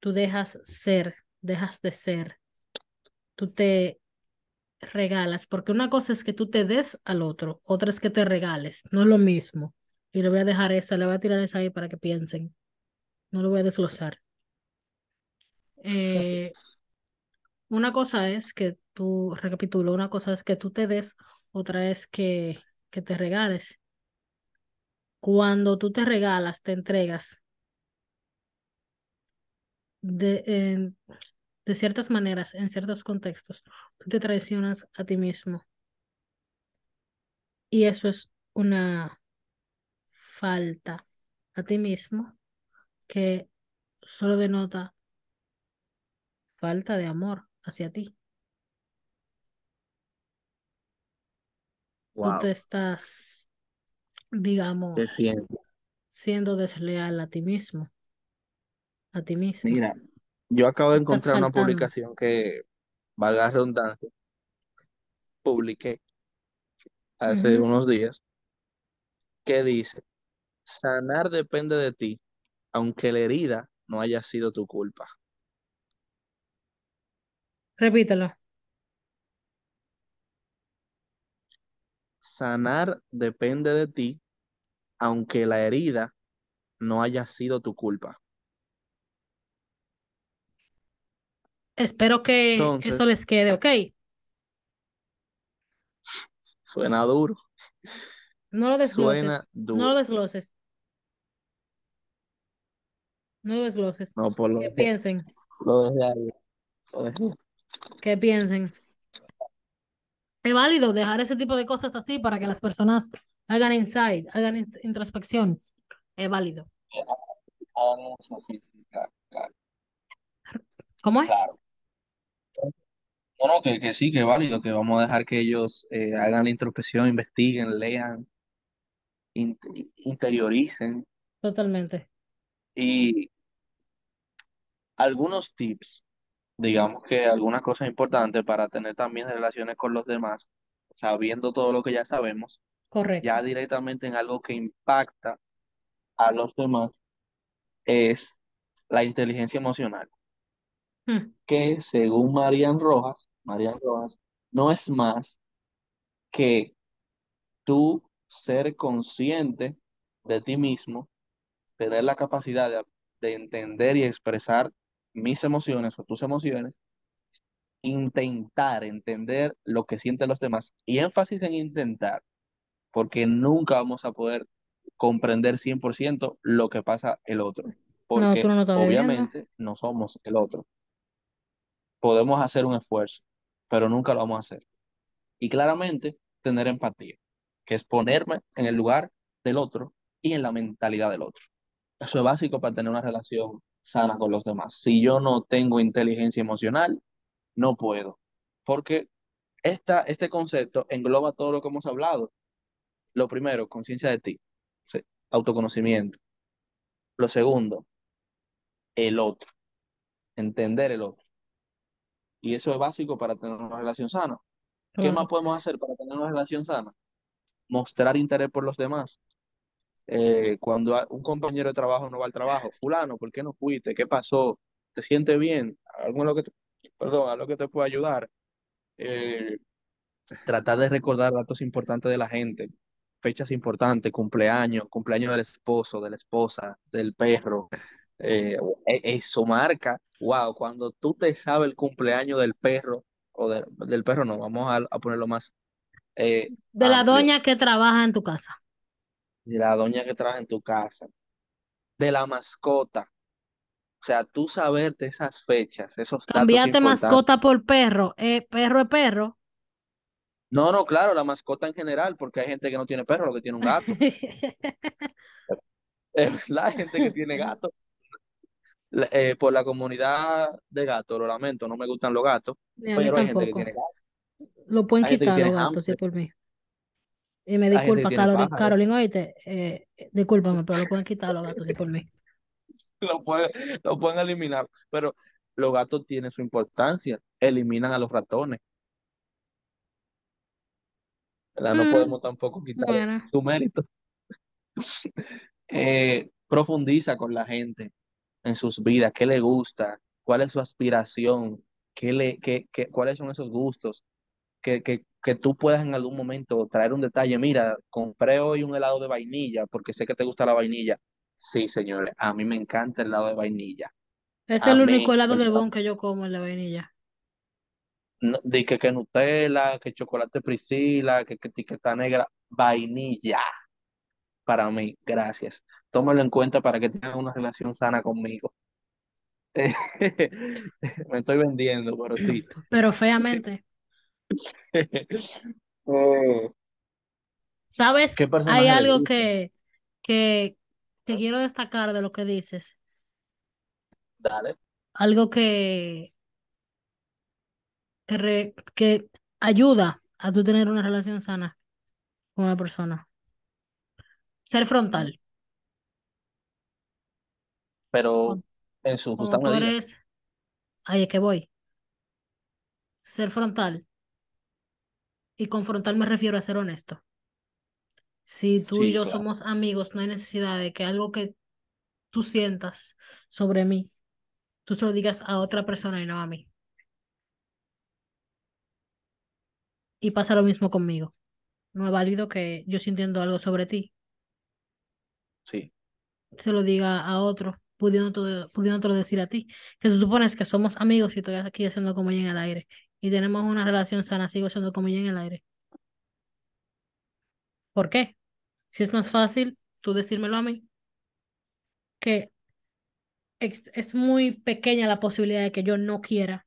tú dejas ser, dejas de ser, tú te regalas, porque una cosa es que tú te des al otro, otra es que te regales, no es lo mismo. Y le voy a dejar esa, le voy a tirar esa ahí para que piensen, no lo voy a desglosar. Eh, una cosa es que tú, recapitulo, una cosa es que tú te des, otra es que, que te regales. Cuando tú te regalas, te entregas de, de ciertas maneras, en ciertos contextos, tú te traicionas a ti mismo. Y eso es una falta a ti mismo que solo denota falta de amor hacia ti. Tú te estás, digamos, siendo desleal a ti mismo, a ti misma. Mira, yo acabo de encontrar una publicación que, valga redundancia, publiqué hace unos días, que dice, sanar depende de ti, aunque la herida no haya sido tu culpa. Repítelo. Sanar depende de ti, aunque la herida no haya sido tu culpa. Espero que eso les quede, ¿ok? suena duro. No lo desgloses. Suena No lo duro. desgloses. No lo desgloses. No, por lo que piensen, lo dejé ahí. Lo dejé. Que piensen. Es válido dejar ese tipo de cosas así para que las personas hagan insight, hagan int- introspección. Es válido. ¿Cómo es? claro. No, no, que, que sí, que es válido, que vamos a dejar que ellos eh, hagan la introspección, investiguen, lean, in- interioricen Totalmente. y algunos tips, digamos que algunas cosas importantes para tener también relaciones con los demás, sabiendo todo lo que ya sabemos, Correcto. ya directamente en algo que impacta a los demás, es la inteligencia emocional, Hmm. que según Marian Rojas, Marian Rojas, no es más que tú ser consciente de ti mismo, tener la capacidad de, de entender y expresar mis emociones o tus emociones, intentar entender lo que sienten los demás y énfasis en intentar, porque nunca vamos a poder comprender 100% lo que pasa el otro, porque no obviamente no somos el otro. Podemos hacer un esfuerzo, pero nunca lo vamos a hacer. Y claramente tener empatía, que es ponerme en el lugar del otro y en la mentalidad del otro. Eso es básico para tener una relación sana con los demás. Si yo no tengo inteligencia emocional, no puedo, porque esta, este concepto engloba todo lo que hemos hablado. Lo primero, conciencia de ti, autoconocimiento. Lo segundo, el otro, entender el otro. Y eso es básico para tener una relación sana. ¿Qué más podemos hacer para tener una relación sana? Mostrar interés por los demás. Eh, cuando un compañero de trabajo no va al trabajo, fulano, ¿por qué no fuiste? ¿Qué pasó? ¿Te sientes bien? ¿Algo lo que te, perdón, algo que te pueda ayudar? Eh, tratar de recordar datos importantes de la gente, fechas importantes, cumpleaños, cumpleaños del esposo, de la esposa, del perro. Eh, e- eso marca, wow, cuando tú te sabes el cumpleaños del perro, o de- del perro no, vamos a, a ponerlo más eh, De la amplio, doña que trabaja en tu casa. De la doña que trabaja en tu casa, de la mascota. O sea, tú saberte esas fechas, esos Cambiaste mascota por perro. Eh, perro es perro. No, no, claro, la mascota en general, porque hay gente que no tiene perro, lo que tiene un gato. Hay gente que tiene gato. La- eh, por la comunidad de gatos, lo lamento, no me gustan los gatos, pero hay gente que tiene gatos, Lo pueden hay quitar los gatos, sí, por mí. Y me disculpa, Carolina, Carolina, oíste, eh, eh, discúlpame, pero lo pueden quitar los gatos, sí, por mí. lo pueden, lo pueden eliminar, pero los gatos tienen su importancia, eliminan a los ratones, ¿verdad? No Mm, podemos tampoco quitar bueno, su mérito. Eh, profundiza con la gente en sus vidas, qué le gusta, cuál es su aspiración, qué le, qué, qué- cuáles son esos gustos, que, que, que tú puedas en algún momento traer un detalle, mira, compré hoy un helado de vainilla porque sé que te gusta la vainilla. Sí, señores, a mí me encanta el helado de vainilla. es A el único helado de bon que yo como en la vainilla. no- que Nutella, que chocolate Priscila, que, que etiqueta negra, vainilla para mí, gracias. Tómalo en cuenta para que tengas una relación sana conmigo. Me estoy vendiendo, pero sí. Pero feamente. Eh, ¿Sabes? ¿Qué Hay algo que, que, que quiero destacar de lo que dices. Dale. Algo que, que, re- que ayuda a tú tener una relación sana con una persona. Ser frontal. Pero en su justa medida. eres, ahí es que voy. Ser frontal. Y con frontal me refiero a ser honesto. Si tú y Sí, yo claro. somos amigos, no hay necesidad de que algo que tú sientas sobre mí, tú se lo digas a otra persona y no a mí. Y pasa lo mismo conmigo. No es válido que yo sintiendo algo sobre ti, Sí, se lo diga a otro, pudiéndotelo, pudiéndotelo decir a ti. Que se supone que somos amigos y estoy aquí haciendo como en el aire. Y tenemos una relación sana, sigo siendo como en el aire. ¿Por qué? Si es más fácil tú decírmelo a mí, que es, es muy pequeña la posibilidad de que yo no quiera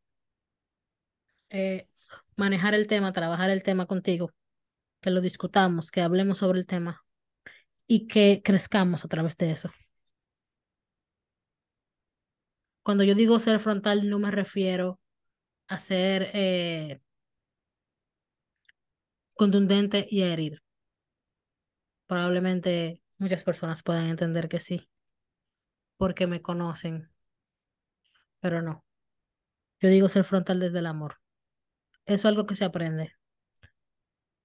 eh, manejar el tema, trabajar el tema contigo, que lo discutamos, que hablemos sobre el tema y que crezcamos a través de eso. Cuando yo digo ser frontal, no me refiero a ser eh, contundente y a herir. Probablemente muchas personas puedan entender que sí, porque me conocen, pero no. Yo digo ser frontal desde el amor. Eso es algo que se aprende.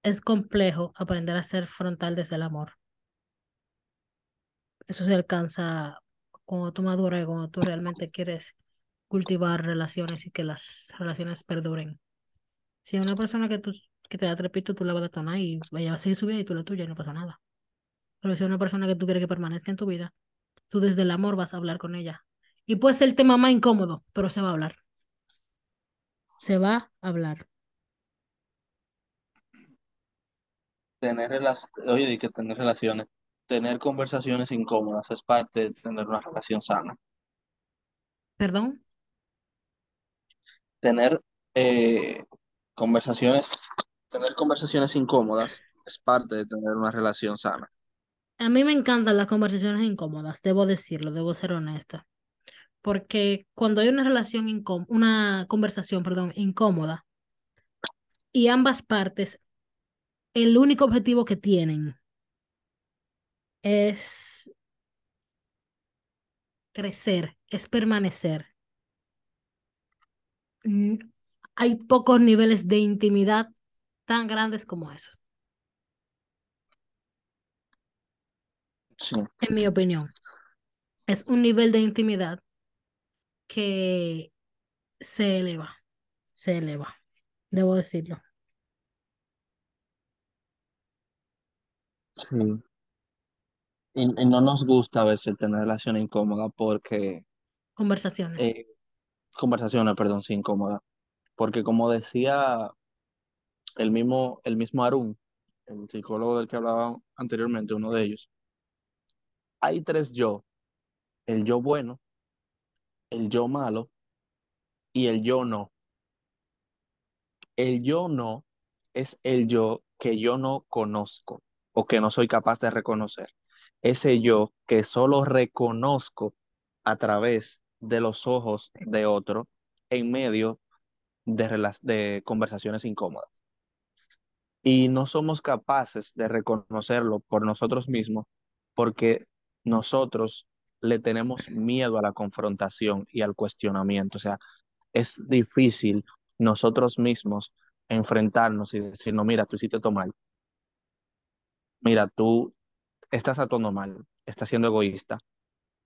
Es complejo aprender a ser frontal desde el amor. Eso se alcanza cuando tú maduras y cuando tú realmente quieres cultivar relaciones y que las relaciones perduren. Si a una persona que, tú, que te da trepito, tú la vas a detonar y ella va a seguir su vida y tú la tuya y no pasa nada. Pero si a una persona que tú quieres que permanezca en tu vida, tú desde el amor vas a hablar con ella. Y puede ser el tema más incómodo, pero se va a hablar. Se va a hablar. Tener relaciones, oye, y que tener relaciones, tener conversaciones incómodas es parte de tener una relación sana. ¿Perdón? Tener eh, conversaciones, tener conversaciones incómodas es parte de tener una relación sana. A mí me encantan las conversaciones incómodas, debo decirlo, debo ser honesta. Porque cuando hay una relación incómoda, una conversación, perdón, incómoda, y ambas partes, el único objetivo que tienen es crecer, es permanecer. Mm, Hay pocos niveles de intimidad tan grandes como esos, Sí, en mi opinión. Es un nivel de intimidad que se eleva, se eleva, debo decirlo. sí. Y, y no nos gusta a veces tener relaciones incómodas porque, Conversaciones. eh, conversaciones, perdón, sí, incómodas. Porque como decía el mismo, el mismo Arun, el psicólogo del que hablaba anteriormente, uno de ellos, hay tres yo, el yo bueno, el yo malo y el yo no. El yo no es el yo que yo no conozco o que no soy capaz de reconocer. Ese yo que solo reconozco a través de los ojos de otro en medio de, de conversaciones incómodas. Y no somos capaces de reconocerlo por nosotros mismos porque nosotros le tenemos miedo a la confrontación y al cuestionamiento. O sea, es difícil nosotros mismos enfrentarnos y decir, no, mira, tú hiciste todo mal. Mira, tú estás actuando mal, estás siendo egoísta,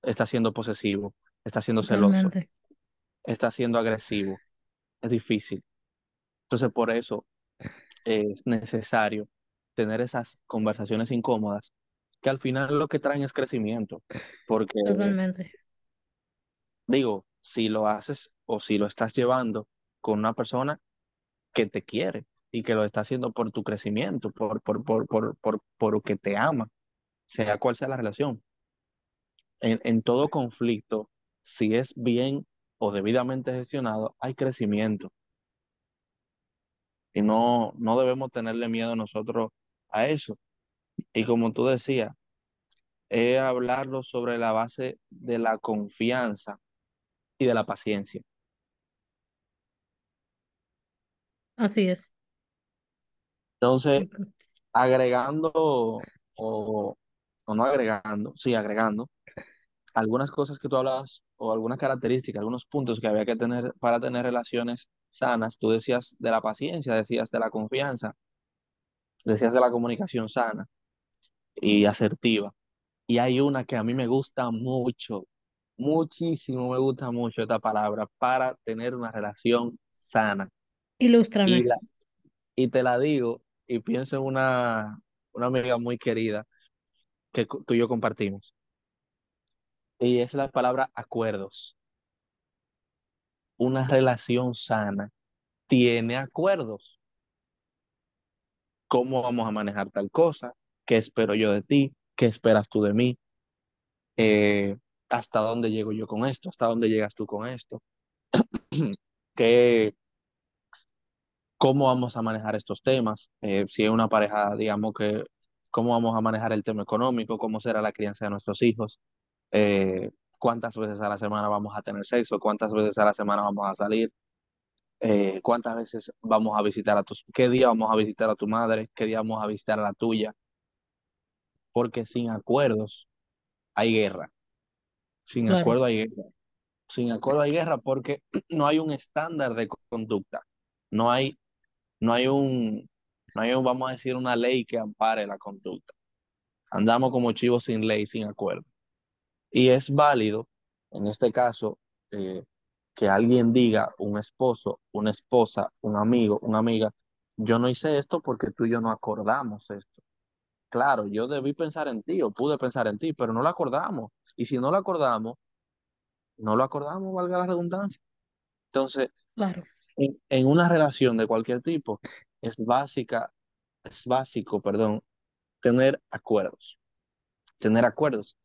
estás siendo posesivo, estás siendo celoso, Totalmente. estás siendo agresivo. Es difícil. Entonces, por eso es necesario tener esas conversaciones incómodas que al final lo que traen es crecimiento. Porque, Totalmente. digo, si lo haces o si lo estás llevando con una persona que te quiere y que lo está haciendo por tu crecimiento, por, por, por, por, por, por que te ama, sea cual sea la relación. En, en todo conflicto, si es bien o debidamente gestionado, hay crecimiento. Y no, no debemos tenerle miedo nosotros a eso. Y como tú decías, es hablarlo sobre la base de la confianza y de la paciencia. Así es. Entonces, agregando o, o no agregando, sí, agregando algunas cosas que tú hablabas o algunas características, algunos puntos que había que tener para tener relaciones sanas. Tú decías de la paciencia, decías de la confianza, decías de la comunicación sana y asertiva. Y hay una que a mí me gusta mucho, muchísimo me gusta mucho esta palabra para tener una relación sana. Y, Ilústrame. la, y te la digo y pienso en una, una amiga muy querida que tú y yo compartimos. Y es la palabra acuerdos. Una relación sana tiene acuerdos. ¿Cómo vamos a manejar tal cosa? qué espero yo de ti, qué esperas tú de mí, eh, hasta dónde llego yo con esto, hasta dónde llegas tú con esto, qué, cómo vamos a manejar estos temas, eh, si es una pareja, digamos que, cómo vamos a manejar el tema económico, cómo será la crianza de nuestros hijos, eh, cuántas veces a la semana vamos a tener sexo, cuántas veces a la semana vamos a salir, eh, cuántas veces vamos a visitar a tus, qué día vamos a visitar a tu madre, qué día vamos a visitar a la tuya, porque sin acuerdos hay guerra, sin Claro, acuerdo hay guerra, sin acuerdo hay guerra porque no hay un estándar de conducta, no hay, no hay un, no hay un, vamos a decir, una ley que ampare la conducta. Andamos como chivos sin ley, sin acuerdo. Y es válido, en este caso, eh, que alguien diga, un esposo, una esposa, un amigo, una amiga, yo no hice esto porque tú y yo no acordamos esto. Claro, yo debí pensar en ti o pude pensar en ti, pero no lo acordamos. Y si no lo acordamos, no lo acordamos, valga la redundancia. Entonces, claro, en, en una relación de cualquier tipo, es básica, es básico, perdón, tener acuerdos, tener acuerdos.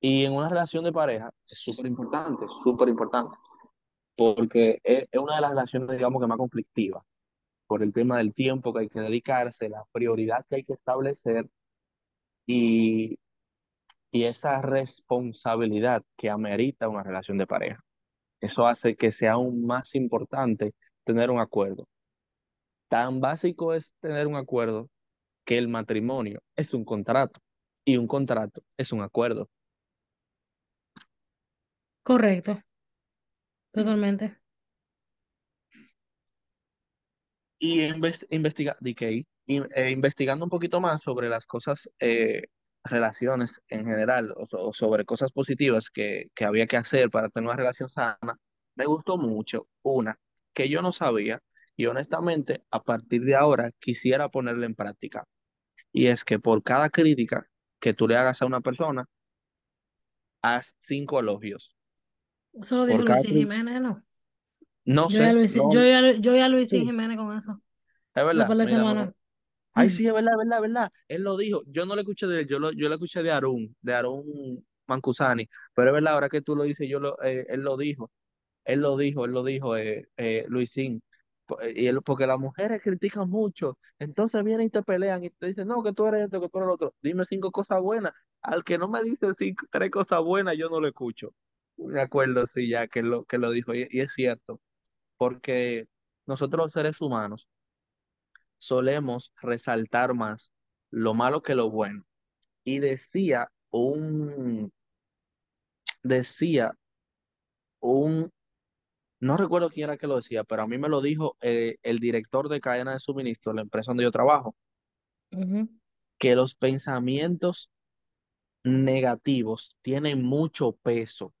Y en una relación de pareja es súper importante, súper importante, porque es, una de las relaciones, digamos, que más conflictivas, por el tema del tiempo que hay que dedicarse, la prioridad que hay que establecer y, y esa responsabilidad que amerita una relación de pareja. Eso hace que sea aún más importante tener un acuerdo. Tan básico es tener un acuerdo que el matrimonio es un contrato y un contrato es un acuerdo. Correcto, totalmente. Y inves- investiga, in- eh, investigando un poquito más sobre las cosas, eh, relaciones en general, o, so- o sobre cosas positivas que, que había que hacer para tener una relación sana, me gustó mucho una que yo no sabía y honestamente a partir de ahora quisiera ponerla en práctica. Y es que por cada crítica que tú le hagas a una persona, haz cinco elogios. Eso lo Por dijo cada Luisín crítica. Jiménez, ¿no? No Yo ya sé, Luis, no, yo ya, yo ya Luisín sí, Jiménez con eso. es verdad, mira, me, semanas. Ay, sí, es verdad, es verdad, es verdad. Él lo dijo. Yo no lo escuché de él, yo lo, yo lo escuché de Arun, de Arun Mancusani. Pero es verdad, ahora que tú lo dices, yo lo, eh, él lo dijo. Él lo dijo, él lo dijo, eh, eh, Luisín. Eh, Y él, porque las mujeres critican mucho. Entonces vienen y te pelean y te dicen, no, que tú eres esto, que tú eres lo otro. Dime cinco cosas buenas. Al que no me dice cinco, tres cosas buenas, yo no lo escucho. Me acuerdo, sí, ya que lo, que lo dijo. Y, y es cierto, porque nosotros los seres humanos solemos resaltar más lo malo que lo bueno. Y decía un, decía un, no recuerdo quién era que lo decía, pero a mí me lo dijo eh, el director de cadena de suministro la empresa donde yo trabajo, que los pensamientos negativos tienen mucho peso,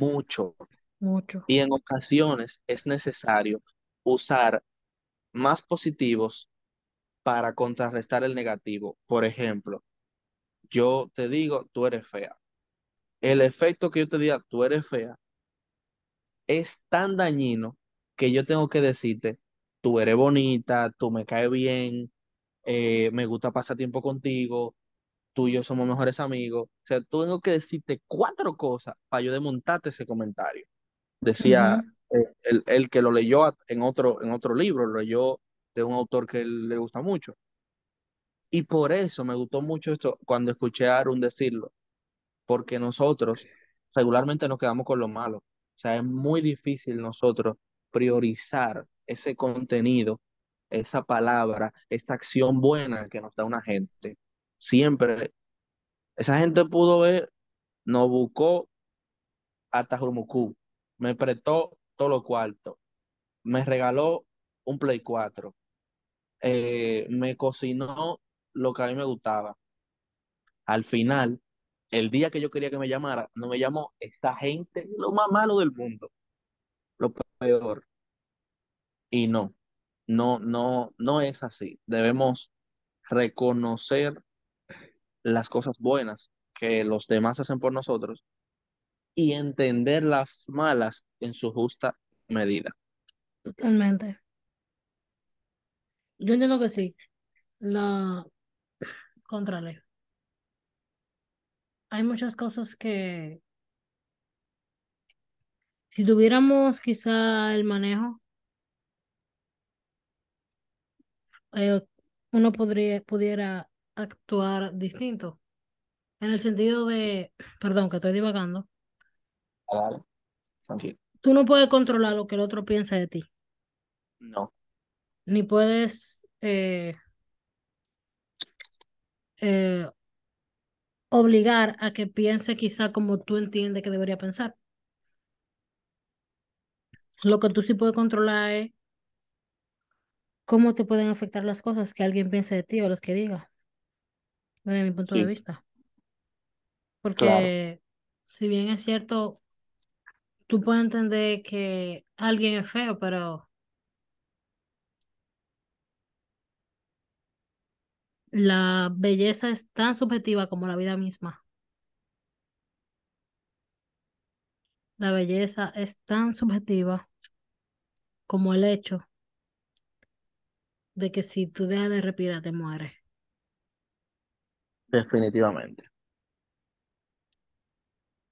mucho. Mucho. Y en ocasiones es necesario usar más positivos para contrarrestar el negativo. Por ejemplo, yo te digo, tú eres fea. El efecto que yo te diga, tú eres fea, es tan dañino que yo tengo que decirte, tú eres bonita, tú me caes bien, eh, me gusta pasar tiempo contigo, tú y yo somos mejores amigos. O sea, tengo que decirte cuatro cosas para yo desmontarte ese comentario. Decía el, el que lo leyó en otro, en otro libro, lo leyó de un autor que le gusta mucho. Y por eso me gustó mucho esto cuando escuché a Aaron decirlo porque nosotros regularmente nos quedamos con lo malo. O sea, es muy difícil nosotros priorizar ese contenido, esa palabra, esa acción buena que nos da una gente. Siempre, esa gente pudo ver, nos buscó hasta Jurumucú, me prestó todo lo cuarto, me regaló un Play 4, eh, me cocinó lo que a mí me gustaba. Al final, el día que yo quería que me llamara, no me llamó esa gente, lo más malo del mundo, lo peor. Y no, no, no, no es así. Debemos reconocer las cosas buenas que los demás hacen por nosotros y entender las malas en su justa medida. Totalmente. Yo entiendo que sí. La, Contrale. Hay muchas cosas que si tuviéramos quizá el manejo, eh, uno podría, pudiera actuar distinto. En el sentido de, perdón, que estoy divagando, Dale, tranquilo. tú no puedes controlar lo que el otro piensa de ti, No, ni puedes eh, eh, obligar a que piense quizá como tú entiendes que debería pensar. Lo que tú sí puedes controlar es cómo te pueden afectar las cosas que alguien piense de ti o los que diga, desde mi punto de vista. claro. Porque si bien es cierto, tú puedes entender que alguien es feo, pero la belleza es tan subjetiva como la vida misma. La belleza es tan subjetiva como el hecho de que si tú dejas de respirar, te mueres. Definitivamente.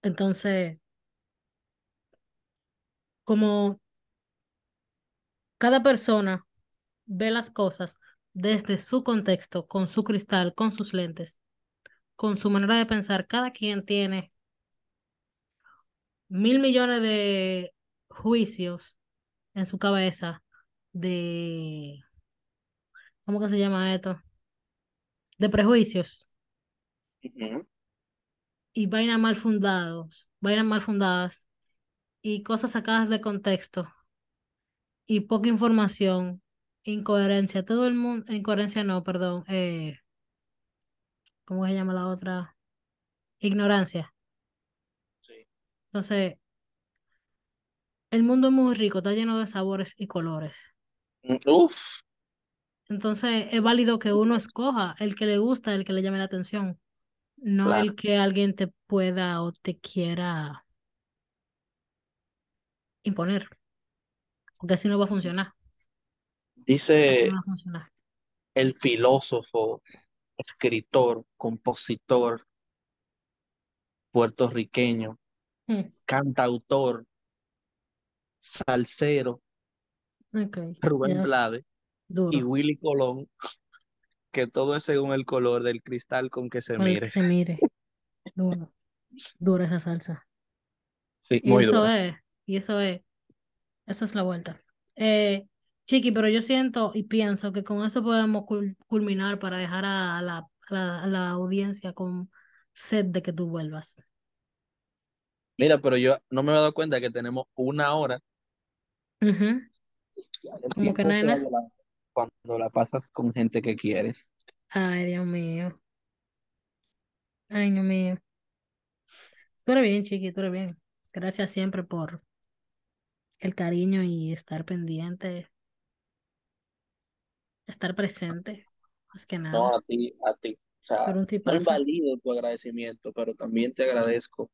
Entonces, como cada persona ve las cosas desde su contexto, con su cristal, con sus lentes, con su manera de pensar, cada quien tiene mil millones de juicios en su cabeza de, ¿cómo que se llama esto? De prejuicios Y vainas mal fundados, vainas mal fundadas y cosas sacadas de contexto y poca información, incoherencia, todo el mundo, incoherencia no, perdón, eh, ¿cómo se llama la otra? Ignorancia. Sí. Entonces, el mundo es muy rico, está lleno de sabores y colores. Mm, Uf, Entonces, es válido que uno escoja el que le gusta, el que le llame la atención, no claro. el que alguien te pueda o te quiera imponer, porque así no va a funcionar, Dice no va a funcionar. el filósofo, escritor, compositor puertorriqueño, Mm, cantautor, salsero, Rubén ya, Blades y Willy Colón, que todo es según el color del cristal con que se con el que mire. se mire, duro, dura esa salsa. Sí, Y muy eso dura. es, y eso es, esa es la vuelta. Eh, Chiqui, pero yo siento y pienso que con eso podemos cul- culminar para dejar a, la, a la, a la audiencia con sed de que tú vuelvas. Mira, pero yo no me he dado cuenta que tenemos una hora. Como que volando cuando la pasas con gente que quieres. Ay, Dios mío. Ay, Dios mío. Tú eres bien, Chiqui, tú eres bien. Gracias siempre por el cariño y estar pendiente, estar presente, más que No, nada. a ti, a ti. O sea, un no invalido tu agradecimiento, pero también te agradezco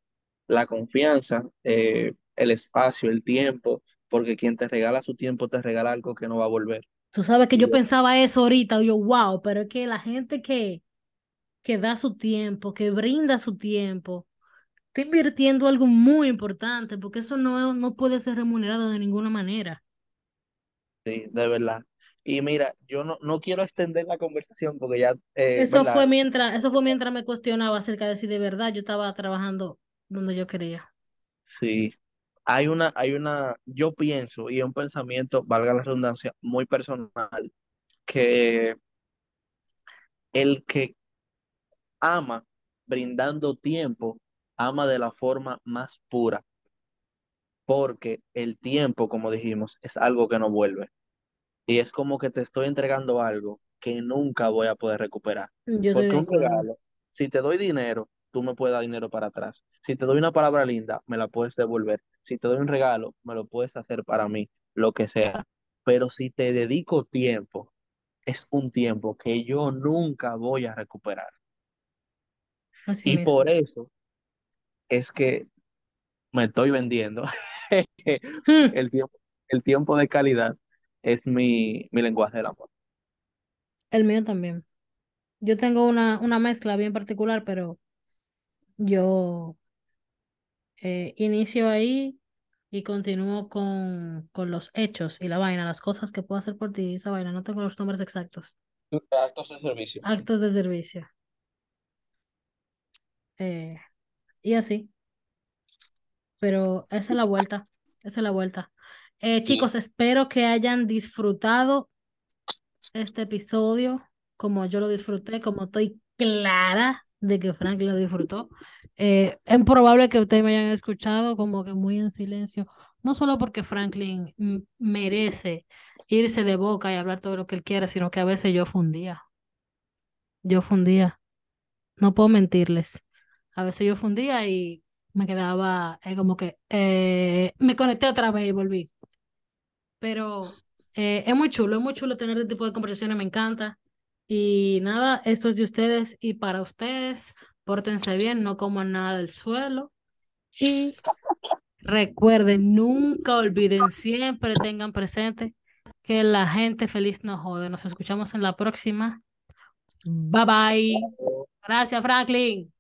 la confianza, eh, el espacio, el tiempo, porque quien te regala su tiempo te regala algo que no va a volver. Tú sabes que yo pensaba eso ahorita, yo, wow, pero es que la gente que, que da su tiempo, que brinda su tiempo, está invirtiendo algo muy importante, porque eso no, no puede ser remunerado de ninguna manera. sí, de verdad. Y mira, yo no, no quiero extender la conversación porque ya, eh, Eso ¿verdad? fue mientras, eso fue mientras me cuestionaba acerca de si de verdad yo estaba trabajando donde yo quería. Sí, hay una, hay una, yo pienso, y es un pensamiento, valga la redundancia, muy personal, que el que ama brindando tiempo, ama de la forma más pura, porque el tiempo, como dijimos, es algo que no vuelve. Y es como que te estoy entregando algo que nunca voy a poder recuperar. Yo Porque un regalo, si te doy dinero, tú me puedes dar dinero para atrás. Si te doy una palabra linda, me la puedes devolver. Si te doy un regalo, me lo puedes hacer para mí, lo que sea. Pero si te dedico tiempo, es un tiempo que yo nunca voy a recuperar. Así Y por eso es que me estoy vendiendo. Hmm, El tiempo, el tiempo de calidad es mi, mi lenguaje del amor. El mío también. Yo tengo una, una mezcla bien particular, pero yo eh, inicio ahí y continúo con, con los hechos y la vaina, las cosas que puedo hacer por ti, esa vaina. No tengo los nombres exactos. Actos de servicio. Actos de servicio. Eh, y así. Pero esa es la vuelta. Esa es la vuelta. Eh, Sí. chicos, espero que hayan disfrutado este episodio como yo lo disfruté, como estoy clara de que Frank lo disfrutó. Eh, es probable que ustedes me hayan escuchado como que muy en silencio, no solo porque Franklin merece irse de boca y hablar todo lo que él quiera, sino que a veces yo fundía. Yo fundía. No puedo mentirles. A veces yo fundía y me quedaba eh, como que eh, me conecté otra vez y volví. Pero es muy chulo, es muy chulo tener este tipo de conversaciones, me encanta. Y nada, esto es de ustedes y para ustedes. Pórtense bien, no coman nada del suelo. Y recuerden, nunca olviden, siempre tengan presente que la gente feliz no jode. Nos escuchamos en la próxima. Bye bye. Gracias, Franklin.